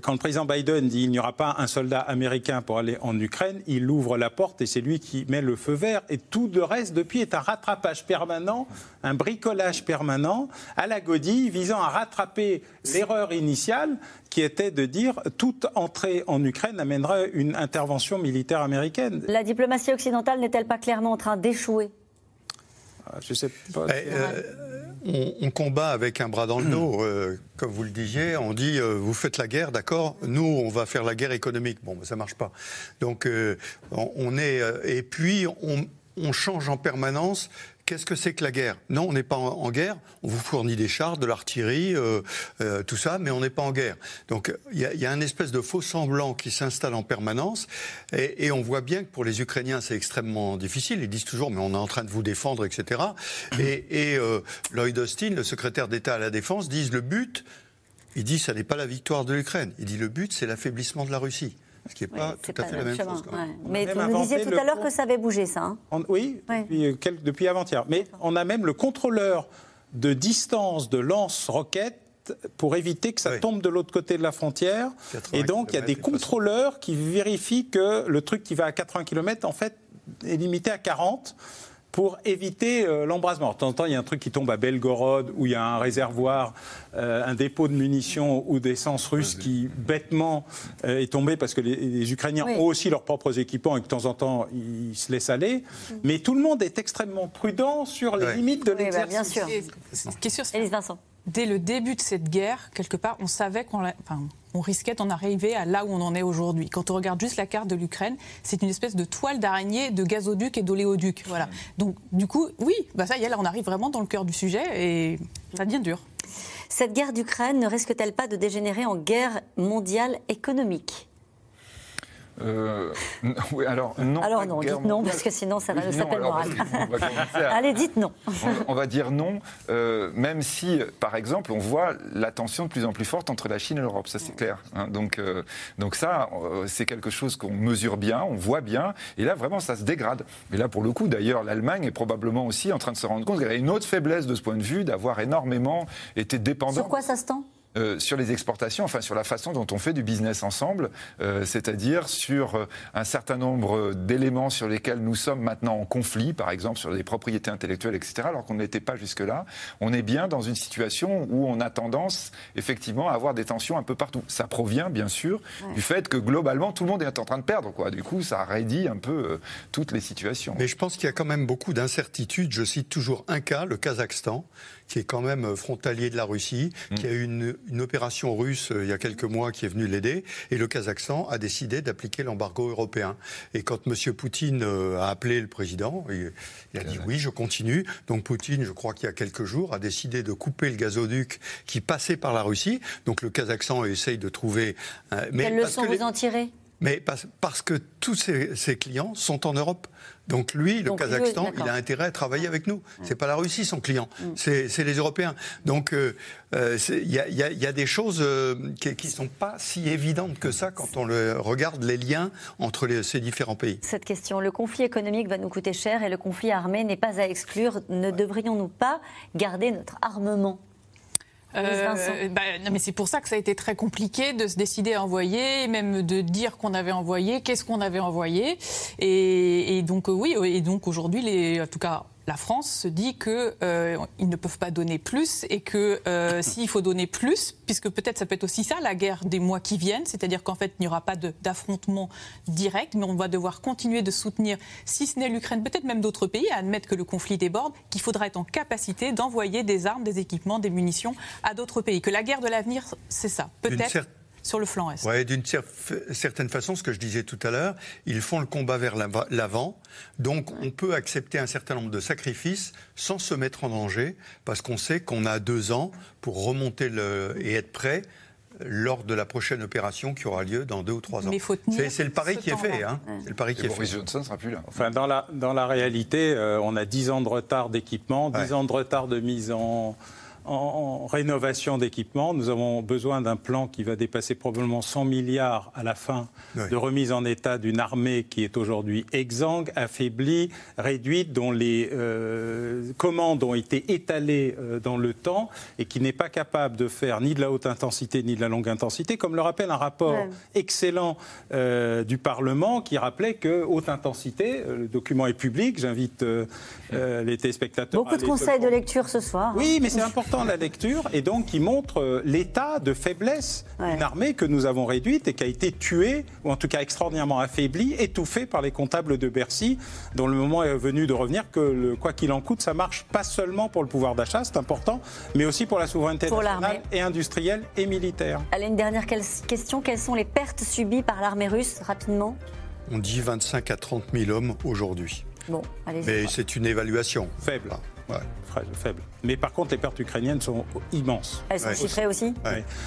quand le président Biden dit il n'y aura pas un soldat américain pour aller en Ukraine, il ouvre la porte et c'est lui qui met le feu vert. Et tout le reste, depuis, est un rattrapage permanent, un bricolage permanent à la godille visant à rattraper l'erreur initiale qui était de dire toute entrée en Ukraine amènerait une intervention militaire américaine. La diplomatie occidentale n'est-elle pas clairement en train d'échouer? Je sais pas. Eh, euh, on, combat avec un bras dans le dos, euh, comme vous le disiez. On dit euh, vous faites la guerre, d'accord Nous, on va faire la guerre économique. Bon, ça marche pas. Donc, on, est et puis on change en permanence Qu'est-ce que c'est que la guerre? Non, on n'est pas en, guerre. On vous fournit des chars, de l'artillerie, euh, euh, tout ça, mais on n'est pas en guerre. Donc il y, y, a un espèce de faux semblant qui s'installe en permanence, et, et, on voit bien que pour les Ukrainiens c'est extrêmement difficile. Ils disent toujours mais on est en train de vous défendre, etc. Et, et euh, Lloyd Austin, le secrétaire d'État à la défense, dit le but. Il dit ça n'est pas la victoire de l'Ukraine. Il dit le but c'est l'affaiblissement de la Russie. Ce qui n'est pas tout à fait la même chose. Mais vous nous disiez tout à l'heure que ça avait bougé, ça. Hein. oui, depuis, depuis avant-hier. Mais on a même le contrôleur de distance de lance-roquettes pour éviter que ça tombe de l'autre côté de la frontière. Et donc, il y a des contrôleurs qui vérifient que le truc qui va à 80 km, en fait, est limité à 40 pour éviter euh, l'embrasement. De temps en temps, il y a un truc qui tombe à Belgorod où il y a un réservoir, euh, un dépôt de munitions ou d'essence russe qui bêtement euh, est tombé parce que les, Ukrainiens ont aussi leurs propres équipements et que de temps en temps ils se laissent aller. Mm. Mais tout le monde est extrêmement prudent sur les limites de bah, l'exercice. bien sûr. Vincent dès le début de cette guerre, quelque part, on savait qu'on on risquait d'en arriver à là où on en est aujourd'hui. Quand on regarde juste la carte de l'Ukraine, c'est une espèce de toile d'araignée de gazoduc et d'oléoduc. Voilà. Donc, du coup, oui, bah ça y est, là, on arrive vraiment dans le cœur du sujet et ça devient dur. Cette guerre d'Ukraine ne risque-t-elle pas de dégénérer en guerre mondiale économique? Euh, oui, alors non. Alors non, dites non, parce que sinon ça va s'appeler moral. Allez, dites non. On, va dire non, euh, même si, par exemple, on voit la tension de plus en plus forte entre la Chine et l'Europe, ça c'est clair. Hein. donc, euh, donc ça, c'est quelque chose qu'on mesure bien, on voit bien, et là vraiment ça se dégrade. Et là, pour le coup, d'ailleurs, l'Allemagne est probablement aussi en train de se rendre compte qu'elle a une autre faiblesse de ce point de vue, d'avoir énormément été dépendante. Sur quoi ça se tend? Euh, sur les exportations, enfin sur la façon dont on fait du business ensemble, euh, c'est-à-dire sur euh, un certain nombre d'éléments sur lesquels nous sommes maintenant en conflit, par exemple sur les propriétés intellectuelles, etc., alors qu'on n'était pas jusque-là. On est bien dans une situation où on a tendance effectivement à avoir des tensions un peu partout. Ça provient bien sûr du fait que globalement tout le monde est en train de perdre. Quoi. Du coup, ça rédit un peu toutes les situations. Mais je pense qu'il y a quand même beaucoup d'incertitudes. Je cite toujours un cas, le Kazakhstan qui est quand même euh, frontalier de la Russie, mm. qui a eu une, une, opération russe euh, il y a quelques mois qui est venue l'aider, et le Kazakhstan a décidé d'appliquer l'embargo européen. Et quand M. Poutine euh, a appelé le président, il, a dit oui, je continue. Donc Poutine, je crois qu'il y a quelques jours, a décidé de couper le gazoduc qui passait par la Russie. Donc le Kazakhstan essaye de trouver. mais Quelle leçon vous en tirez? Mais parce, que tous ses, clients sont en Europe. Donc lui, le Kazakhstan, il a intérêt à travailler avec nous. Mm. C'est pas la Russie son client, mm. c'est les Européens. Donc euh, euh, il y, a des choses euh, qui ne sont pas si évidentes que ça quand on le regarde les liens entre ces différents pays. Cette question, le conflit économique va nous coûter cher et le conflit armé n'est pas à exclure. Ne devrions-nous pas garder notre armement? Euh, bah, non, mais c'est pour ça que ça a été très compliqué de se décider à envoyer, même de dire qu'on avait envoyé, qu'est-ce qu'on avait envoyé. Et, et donc, oui, et donc aujourd'hui, les, en tout cas, la France se dit qu'ils euh, ne peuvent pas donner plus et que euh, s'il faut donner plus, puisque peut-être ça peut être aussi ça la guerre des mois qui viennent, c'est-à-dire qu'en fait il n'y aura pas d'affrontement direct, mais on va devoir continuer de soutenir, si ce n'est l'Ukraine, peut-être même d'autres pays, à admettre que le conflit déborde, qu'il faudra être en capacité d'envoyer des armes, des équipements, des munitions à d'autres pays. Que la guerre de l'avenir, c'est ça. Peut-être sur le flanc est. Oui, d'une certaine façon, ce que je disais tout à l'heure, ils font le combat vers l'avant. Donc, on peut accepter un certain nombre de sacrifices sans se mettre en danger, parce qu'on sait qu'on a deux ans pour remonter le, et être prêt lors de la prochaine opération qui aura lieu dans deux ou trois ans. C'est le pari qui est fait. Hein. le pari qui est Boris Johnson ne sera plus là. Enfin, dans la, dans la réalité, euh, on a dix ans de retard d'équipement, dix ans de retard de mise en en, rénovation d'équipements. Nous avons besoin d'un plan qui va dépasser probablement 100 milliards à la fin de remise en état d'une armée qui est aujourd'hui exsangue, affaiblie, réduite, dont les euh, commandes ont été étalées euh, dans le temps et qui n'est pas capable de faire ni de la haute intensité ni de la longue intensité, comme le rappelle un rapport excellent euh, du Parlement qui rappelait que haute intensité, le document est public, j'invite les téléspectateurs. Beaucoup de conseils de lecture ce soir. Oui, mais c'est important la lecture et donc qui montre euh, l'état de faiblesse d'une armée que nous avons réduite et qui a été tuée, ou en tout cas extraordinairement affaiblie, étouffée par les comptables de Bercy, dont le moment est venu de revenir que le, quoi qu'il en coûte, ça marche pas seulement pour le pouvoir d'achat, c'est important, mais aussi pour la souveraineté nationale et industrielle et militaire. Allez, une dernière question. Quelles sont les pertes subies par l'armée russe, rapidement? On dit 25 à 30 000 hommes aujourd'hui. Bon, allez Mais c'est une évaluation. Faible. Ouais. Faible. Mais par contre, les pertes ukrainiennes sont immenses. Elles sont chiffrées aussi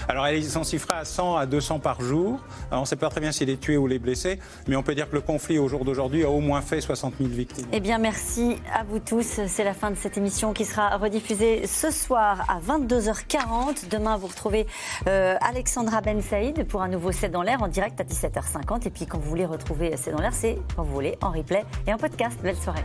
Alors, elles sont chiffrées à 100 à 200 par jour. on ne sait pas très bien s'il est tué ou les blessés, mais on peut dire que le conflit au jour d'aujourd'hui a au moins fait 60 000 victimes. Eh bien, merci à vous tous. C'est la fin de cette émission qui sera rediffusée ce soir à 22h40. Demain, vous retrouvez euh, Alexandra Ben Saïd pour un nouveau C'est dans l'air en direct à 17h50. Et puis, quand vous voulez retrouver C'est dans l'air, c'est quand vous voulez en replay et en podcast. Belle soirée.